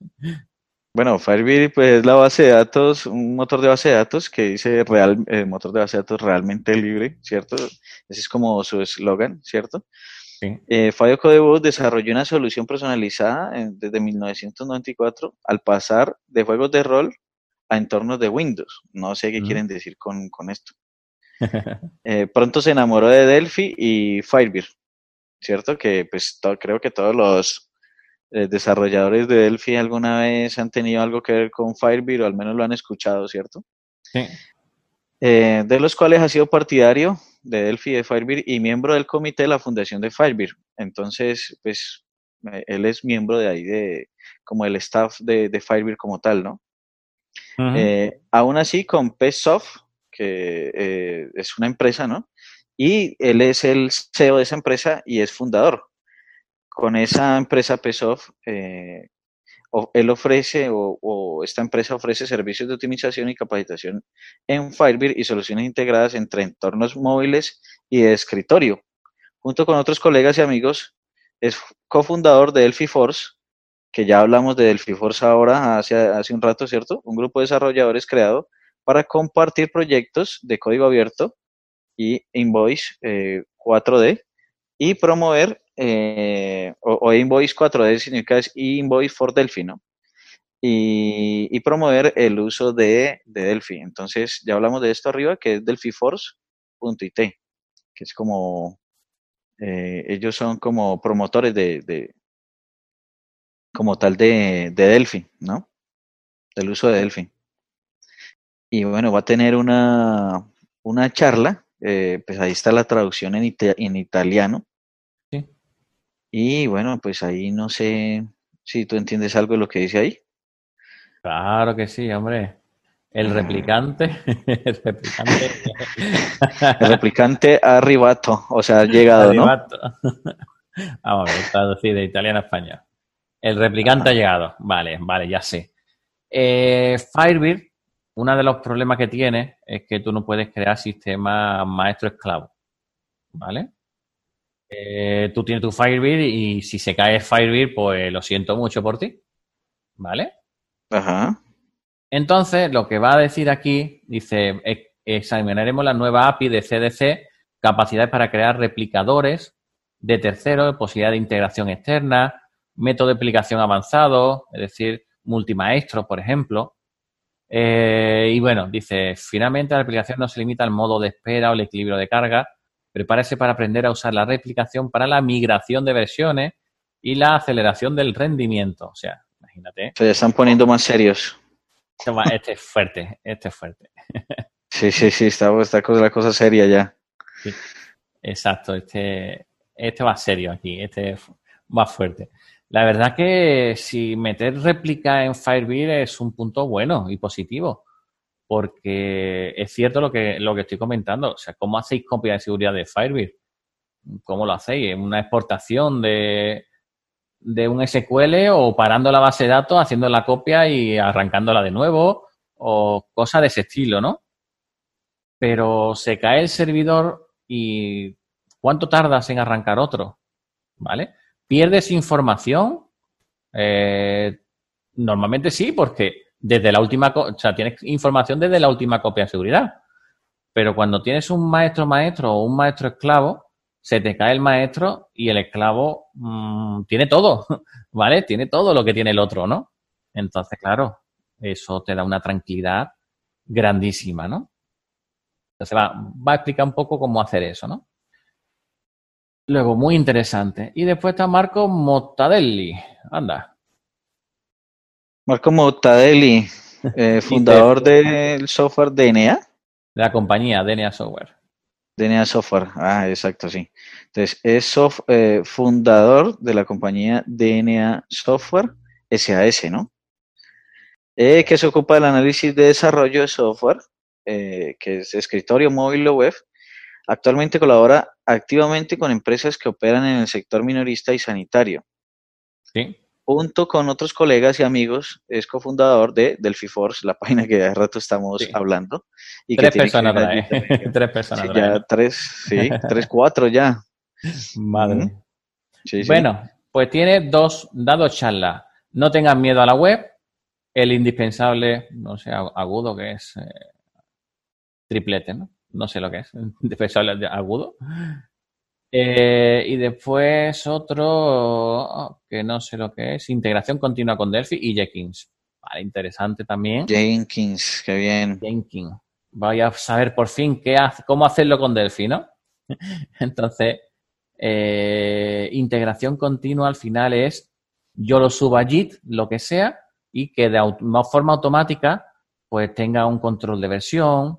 Speaker 1: Bueno, Firebird pues, es la base de datos, un motor de base de datos que dice real, eh, motor de base de datos realmente libre, ¿cierto? Ese es como su eslogan, ¿cierto? Eh, Fabio Codebus desarrolló una solución personalizada desde 1994 al pasar de juegos de rol a entornos de Windows. No sé qué quieren decir con, esto. Eh, pronto se enamoró de Delphi y Firebird, ¿cierto? Que pues creo que todos los eh, desarrolladores de Delphi alguna vez han tenido algo que ver con Firebird o al menos lo han escuchado, ¿cierto? Sí. de los cuales ha sido partidario de Delphi de Firebird y miembro del comité de la fundación de Firebird. Entonces, pues, eh, él es miembro de ahí, de como el staff de, de Firebird como tal, ¿no? Eh, aún así, con PSoft, que eh, es una empresa, ¿no? Y él es el CEO de esa empresa y es fundador. Con esa empresa PSoft, eh, él ofrece o, esta empresa ofrece servicios de optimización y capacitación en Firebird y soluciones integradas entre entornos móviles y de escritorio. Junto con otros colegas y amigos, es cofundador de Delphi Force, que ya hablamos de Delphi Force ahora, hace, hace un rato, ¿cierto? Un grupo de desarrolladores creado para compartir proyectos de código abierto y Invoice 4D eh, y promover eh, o, Invoice 4D significa es Invoice for Delphi, ¿no? Y, promover el uso de, Delphi. Entonces, ya hablamos de esto arriba, que es delphiforce.it, que es como, eh, ellos son como promotores de, como tal de, Delphi, ¿no? Del uso de Delphi. Y bueno, va a tener una, una charla, eh, pues ahí está la traducción en, en italiano, y bueno, pues ahí no sé si tú entiendes algo de lo que dice ahí.
Speaker 2: Claro que sí, hombre. El replicante, el replicante.
Speaker 1: el replicante arribato, o sea, ha llegado, arribato.
Speaker 2: Vamos a ver, traducir de italiano a español. El replicante ha llegado. Vale, vale, ya sé. Eh, Firebird, uno de los problemas que tiene es que tú no puedes crear sistemas maestro-esclavo. ¿Vale? Eh, tú tienes tu Firebird y si se cae Firebird, pues lo siento mucho por ti. ¿Vale? Ajá. Entonces, lo que va a decir aquí, dice, examinaremos la nueva API de CDC, capacidades para crear replicadores de terceros, posibilidad de integración externa, método de aplicación avanzado, es decir, multimaestro, por ejemplo. Eh, y bueno, dice, finalmente la aplicación no se limita al modo de espera o el equilibrio de carga, Prepárese para aprender a usar la replicación para la migración de versiones y la aceleración del rendimiento. O sea, imagínate.
Speaker 1: Se están poniendo más serios.
Speaker 2: Este es fuerte, este es fuerte.
Speaker 1: Sí, sí, sí, está, está la cosa seria ya.
Speaker 2: exacto, este, este va serio aquí, este va fuerte. La verdad que si meter réplica en Firebird es un punto bueno y positivo porque es cierto lo que, lo que estoy comentando. O sea, ¿cómo hacéis copia de seguridad de Firebird? ¿Cómo lo hacéis? ¿Una exportación de, de un SQL o parando la base de datos, haciendo la copia y arrancándola de nuevo? O cosas de ese estilo, ¿no? Pero se cae el servidor y ¿cuánto tardas en arrancar otro? ¿Vale? ¿Pierdes información? Eh, normalmente sí, porque desde la última, o sea, tienes información desde la última copia de seguridad. Pero cuando tienes un maestro maestro o un maestro esclavo, se te cae el maestro y el esclavo mm, tiene todo, ¿vale? Tiene todo lo que tiene el otro, ¿no? Entonces, claro, eso te da una tranquilidad grandísima, ¿no? Entonces va, va a explicar un poco cómo hacer eso, ¿no? Luego, muy interesante. Y después está Marco Mottadelli. Anda,
Speaker 1: Marco Mottadelli, eh, fundador del software DNA.
Speaker 2: De la compañía DNA Software.
Speaker 1: DNA Software, ah, exacto, sí. Entonces, es eh, fundador de la compañía DNA Software SAS, ¿no? Eh, que se ocupa del análisis de desarrollo de software, que es escritorio móvil o web. Actualmente colabora activamente con empresas que operan en el sector minorista y sanitario. Sí. Junto con otros colegas y amigos, es cofundador de Delphi Force, la página que hace rato estamos hablando.
Speaker 2: Y tres, personas trae. tres personas
Speaker 1: sí, Ya tres, sí, tres, cuatro ya.
Speaker 2: Madre. bueno, pues tiene dos, dados charlas. No tengan miedo a la web. El indispensable, no sé, agudo que es eh, triplete, ¿no? No sé lo que es. Indispensable agudo. Eh, y después otro que no sé lo que es, integración continua con Delphi y Jenkins. Vale, interesante también.
Speaker 1: Jenkins, qué bien.
Speaker 2: Jenkins. Voy a saber por fin qué cómo hacerlo con Delphi, ¿no? Entonces, eh, integración continua al final es yo lo subo a JIT, lo que sea, y que de forma automática pues tenga un control de versión,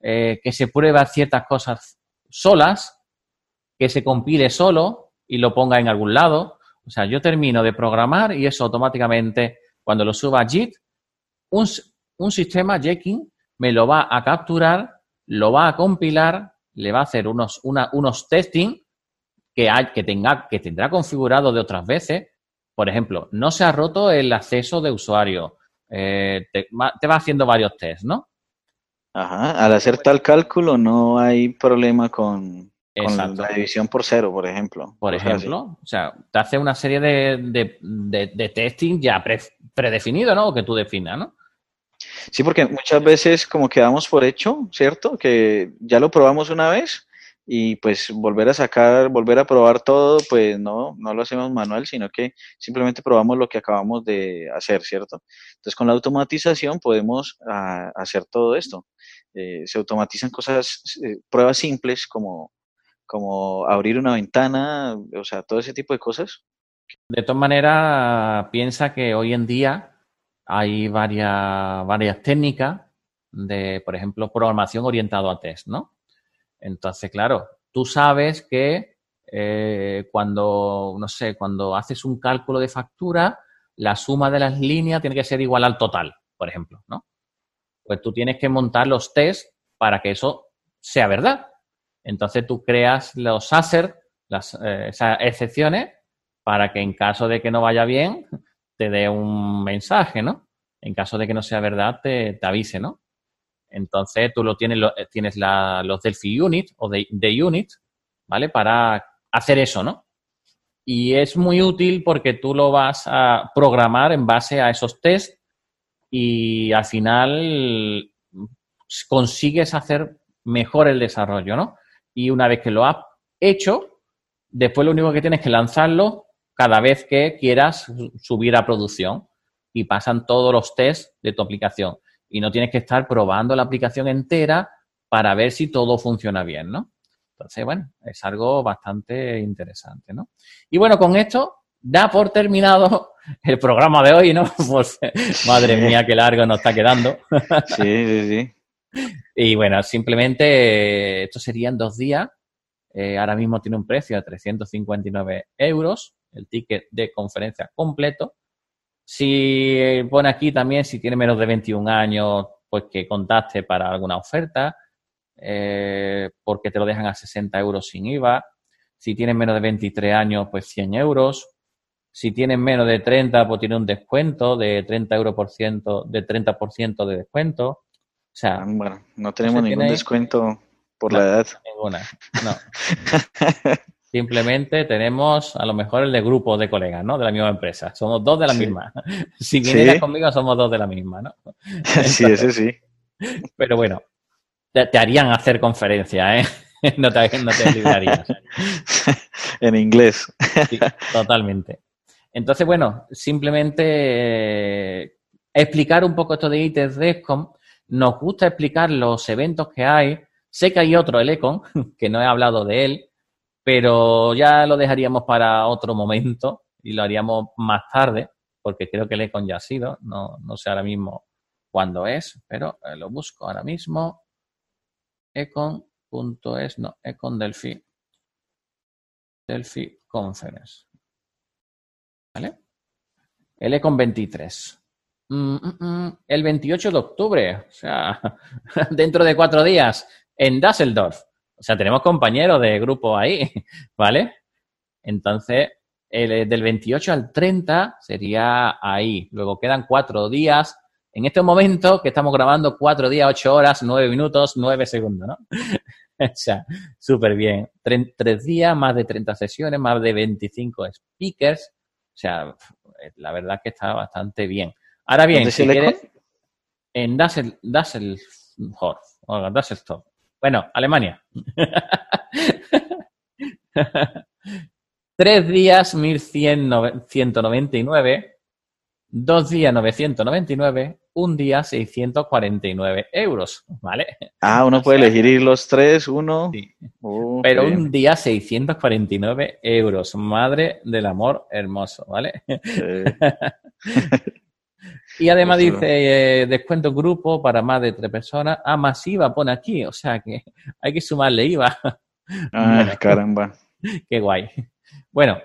Speaker 2: eh, que se prueba ciertas cosas solas, que se compile solo y lo ponga en algún lado. O sea, yo termino de programar y eso automáticamente, cuando lo suba a JIT, un, un sistema Jenkins me lo va a capturar, lo va a compilar, le va a hacer unos, unos testing que, hay, que, tenga, que tendrá configurado de otras veces. Por ejemplo, no se ha roto el acceso de usuario. Eh, te, va haciendo varios tests, ¿no?
Speaker 1: Ajá, al hacer tal cálculo no hay problema con, la división por cero, por ejemplo.
Speaker 2: Por ejemplo, o sea, te hace una serie de, de, testing ya predefinido, ¿no? O que tú definas, ¿no?
Speaker 1: Sí, porque muchas veces como quedamos por hecho, ¿cierto? Que ya lo probamos una vez y pues volver a sacar, volver a probar todo, pues no, no lo hacemos manual, sino que simplemente probamos lo que acabamos de hacer, ¿cierto? Entonces con la automatización podemos ah, hacer todo esto. Eh, se automatizan cosas, eh, pruebas simples como, como abrir una ventana, o sea, todo ese tipo de cosas.
Speaker 2: De todas maneras, piensa que hoy en día hay varias, varias técnicas de, por ejemplo, programación orientado a test, ¿no? Entonces, claro, tú sabes que eh, cuando, no sé, cuando haces un cálculo de factura, la suma de las líneas tiene que ser igual al total, por ejemplo, ¿no? Pues tú tienes que montar los tests para que eso sea verdad. Entonces tú creas los assert, las, eh, esas excepciones, para que en caso de que no vaya bien, te dé un mensaje, ¿no? En caso de que no sea verdad, te, avise, ¿no? Entonces tú lo tienes, tienes los Delphi Unit o de, Unit, ¿vale? Para hacer eso, ¿no? Y es muy útil porque tú lo vas a programar en base a esos tests y al final consigues hacer mejor el desarrollo, ¿no? Y una vez que lo has hecho, después lo único que tienes que lanzarlo cada vez que quieras subir a producción y pasan todos los tests de tu aplicación y no tienes que estar probando la aplicación entera para ver si todo funciona bien, ¿no? Entonces, bueno, es algo bastante interesante, ¿no? Y bueno, con esto da por terminado el programa de hoy, ¿no? Pues, madre mía, qué largo nos está quedando.
Speaker 1: Sí, sí, sí.
Speaker 2: Y bueno, simplemente esto serían dos días. Eh, ahora mismo tiene un precio de 359 euros, el ticket de conferencia completo. Si pone aquí también, si tiene menos de 21 años, pues que contacte para alguna oferta, eh, porque te lo dejan a 60 euros sin IVA. Si tienes menos de 23 años, pues 100 euros. Si tienes menos de 30, pues tiene un descuento de 30 euros por ciento, de 30% de descuento. O sea,
Speaker 1: bueno, no tenemos ningún descuento por la edad.
Speaker 2: Ninguna, no. Simplemente tenemos a lo mejor el de grupo de colegas, ¿no? De la misma empresa. Somos dos de la misma. Si vinieras conmigo, somos dos de la misma, ¿no?
Speaker 1: sí, ese sí.
Speaker 2: Pero bueno, te, harían hacer conferencia, ¿eh? no te, no librarías.
Speaker 1: en inglés.
Speaker 2: Sí, totalmente. Entonces, bueno, simplemente eh, explicar un poco esto de ITES Descom. Nos gusta explicar los eventos que hay. Sé que hay otro, el ECON, que no he hablado de él, pero ya lo dejaríamos para otro momento y lo haríamos más tarde, porque creo que el Econ ya ha sido, no, no sé ahora mismo cuándo es, pero eh, lo busco ahora mismo. Econ.es, no, Econ Delphi. Delphi Conference. ¿Vale? El Econ 23. Mm, mm, mm, el 28 de octubre, o sea, dentro de cuatro días, en Düsseldorf. O sea, tenemos compañeros de grupo ahí, ¿vale? Entonces, el, del 28 al 30 sería ahí. Luego quedan cuatro días. En este momento que estamos grabando, cuatro días, ocho horas, nueve minutos, nueve segundos, ¿no? o sea, súper bien. tres días, más de 30 sesiones, más de 25 speakers. O sea, la verdad que está bastante bien. Ahora bien, si quieres, en Dassel, Dasselhof. Bueno, Alemania. Tres días, 1199. Dos días, 999. Un día, 649 euros. ¿Vale?
Speaker 1: Ah, uno puede elegir ir los tres, uno.
Speaker 2: Sí. Pero un día, 649 euros. Madre del amor hermoso. ¿Vale? y además dice eh, descuento grupo para más de tres personas. Ah, masiva pone aquí. O sea que hay que sumarle IVA.
Speaker 1: Ah, caramba.
Speaker 2: Qué guay. Bueno,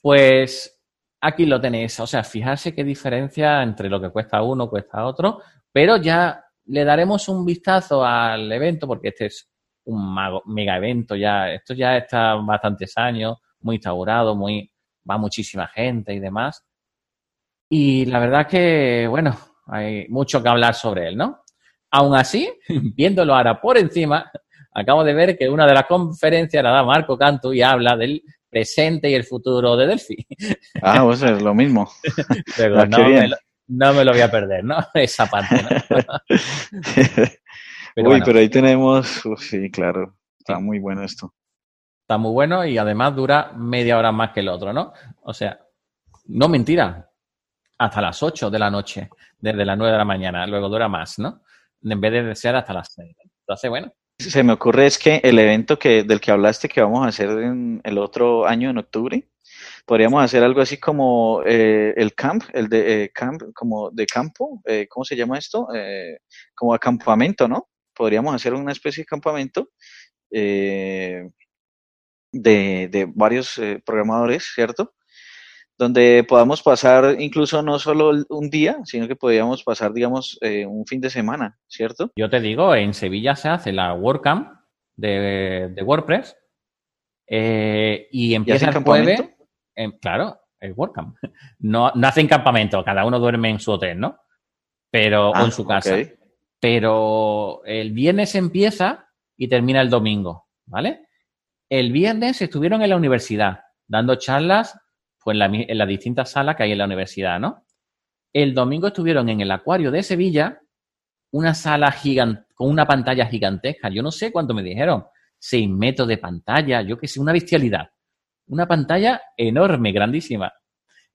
Speaker 2: pues aquí lo tenéis. O sea, fijarse qué diferencia entre lo que cuesta uno, cuesta otro, pero ya le daremos un vistazo al evento porque este es un mega evento ya. Esto ya está bastantes años, muy instaurado, muy va muchísima gente y demás. Y la verdad que, bueno, hay mucho que hablar sobre él, ¿no? Aún así, viéndolo ahora por encima, acabo de ver que una de las conferencias la da Marco Cantu y habla del presente y el futuro de Delphi.
Speaker 1: Ah, pues es lo mismo.
Speaker 2: Pero ah, no, me lo, no, me lo, voy a perder, ¿no? Esa parte, ¿no?
Speaker 1: Uy, pero ahí tenemos, sí, claro, está muy bueno esto.
Speaker 2: Está muy bueno y además dura media hora más que el otro, ¿no? O sea, no mentira, hasta las 8 de la noche, desde las 9 de la mañana, luego dura más, ¿no? En vez de ser hasta las 6. Entonces, bueno,
Speaker 1: se me ocurre es que el evento que, del que hablaste que vamos a hacer en el otro año en octubre, podríamos hacer algo así como eh, el camp, el de eh, camp, como de campo, eh, ¿cómo se llama esto? como acampamento, ¿no? Podríamos hacer una especie de campamento de, de varios programadores, ¿cierto? Donde podamos pasar incluso no solo un día, sino que podríamos pasar, digamos, eh, un fin de semana, ¿cierto?
Speaker 2: Yo te digo, en Sevilla se hace la WordCamp de, de WordPress eh, y empieza el jueves. claro, el WordCamp. No, no hacen campamento, cada uno duerme en su hotel, ¿no? Pero, en ah, su casa. Pero el viernes empieza y termina el domingo, ¿vale? El viernes estuvieron en la universidad dando charlas pues en, las distintas salas que hay en la universidad, ¿no? El domingo estuvieron en el Acuario de Sevilla, una sala gigante, con una pantalla gigantesca. Yo no sé cuánto me dijeron. Seis metros de pantalla, yo qué sé, una bestialidad. Una pantalla enorme, grandísima.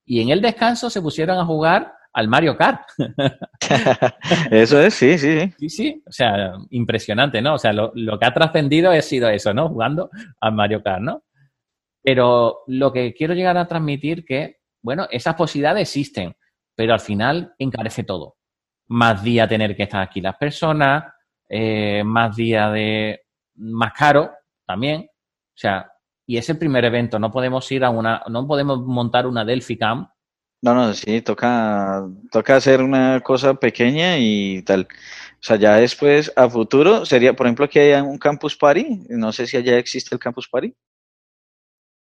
Speaker 2: Y en el descanso se pusieron a jugar al Mario Kart.
Speaker 1: eso es, sí, sí.
Speaker 2: Sí, sí, o sea, impresionante, ¿no? O sea, lo, lo que ha trascendido ha sido eso, ¿no? Jugando al Mario Kart, ¿no? Pero lo que quiero llegar a transmitir que, bueno, esas posibilidades existen, pero al final encarece todo. Más día tener que estar aquí las personas, eh, más día de más caro también. O sea, y es el primer evento, no podemos ir a una, no podemos montar una Delphi Camp.
Speaker 1: No, no, sí, toca, toca hacer una cosa pequeña y tal. O sea, ya después, a futuro, sería, por ejemplo, que haya un campus party. No sé si allá existe el campus party.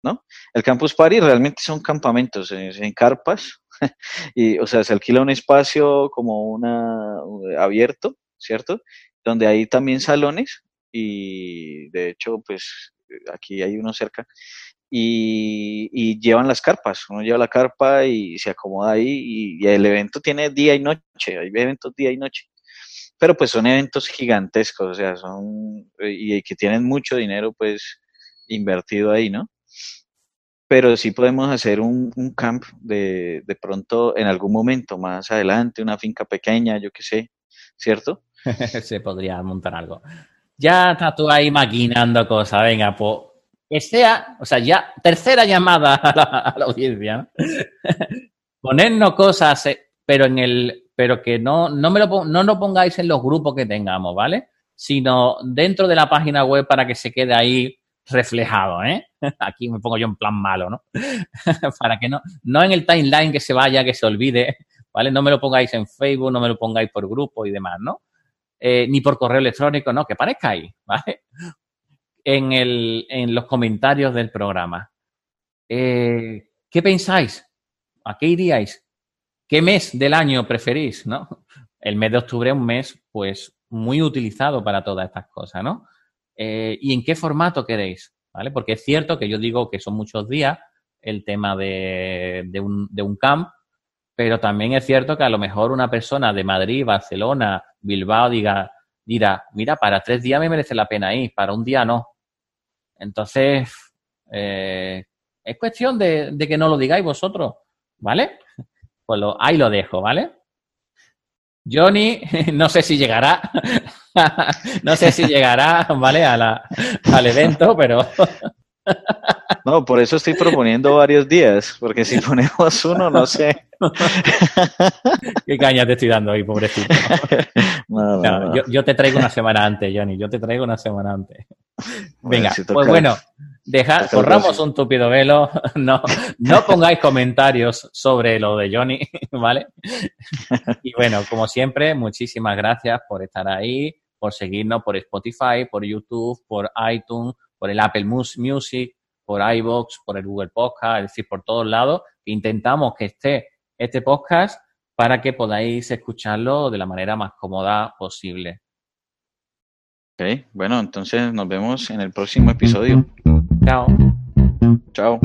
Speaker 1: ¿No? El Campus Party realmente son campamentos en carpas, y, o sea, se alquila un espacio como una abierto, ¿cierto? Donde hay también salones y de hecho, pues aquí hay uno cerca y, llevan las carpas, uno lleva la carpa y se acomoda ahí y, y, el evento tiene día y noche, hay eventos día y noche. Pero pues son eventos gigantescos, o sea, son y que tienen mucho dinero pues invertido ahí, ¿no? Pero sí podemos hacer un, camp de, de pronto en algún momento más adelante, una finca pequeña, yo qué sé, ¿cierto?
Speaker 2: Se podría montar algo. Ya estás tú ahí maquinando cosas, venga, pues que sea, o sea, ya tercera llamada a la, audiencia, ¿no? ponernos cosas, eh, pero en el, pero que no, no me lo no lo pongáis en los grupos que tengamos, ¿vale? Sino dentro de la página web para que se quede ahí reflejado, ¿eh? Aquí me pongo yo en plan malo, ¿no? Para que no, no en el timeline que se vaya, que se olvide, ¿vale? No me lo pongáis en Facebook, no me lo pongáis por grupo y demás, ¿no? Eh, ni por correo electrónico, no, que parezca ahí, ¿vale? En, el, en los comentarios del programa. Eh, ¿qué pensáis? ¿A qué iríais? ¿Qué mes del año preferís? ¿no? El mes de octubre es un mes, pues, muy utilizado para todas estas cosas, ¿no? Eh, ¿Y en qué formato queréis? ¿Vale? Porque es cierto que yo digo que son muchos días el tema de, de, un, de un camp, pero también es cierto que a lo mejor una persona de Madrid, Barcelona, Bilbao diga, dirá, mira, para tres días me merece la pena ir, para un día no. Entonces, eh, es cuestión de, que no lo digáis vosotros, ¿vale? Pues lo, ahí lo dejo, ¿vale? Johnny, no sé si llegará, no sé si llegará, ¿vale? A la, al evento, pero
Speaker 1: no, por eso estoy proponiendo varios días, porque si ponemos uno, no sé.
Speaker 2: Qué caña te estoy dando ahí, pobrecito. yo, te traigo una semana antes, Johnny, yo te traigo una semana antes. Venga, pues bueno, dejad, corramos un tupido velo, no, no pongáis comentarios sobre lo de Johnny, ¿vale? Y bueno, como siempre, muchísimas gracias por estar ahí, por seguirnos por Spotify, por YouTube, por iTunes, por el Apple Music, por iBox, por el Google Podcast, es decir, por todos lados. Intentamos que esté este podcast para que podáis escucharlo de la manera más cómoda posible.
Speaker 1: Ok, bueno, entonces nos vemos en el próximo episodio.
Speaker 2: Chao.
Speaker 1: Chao.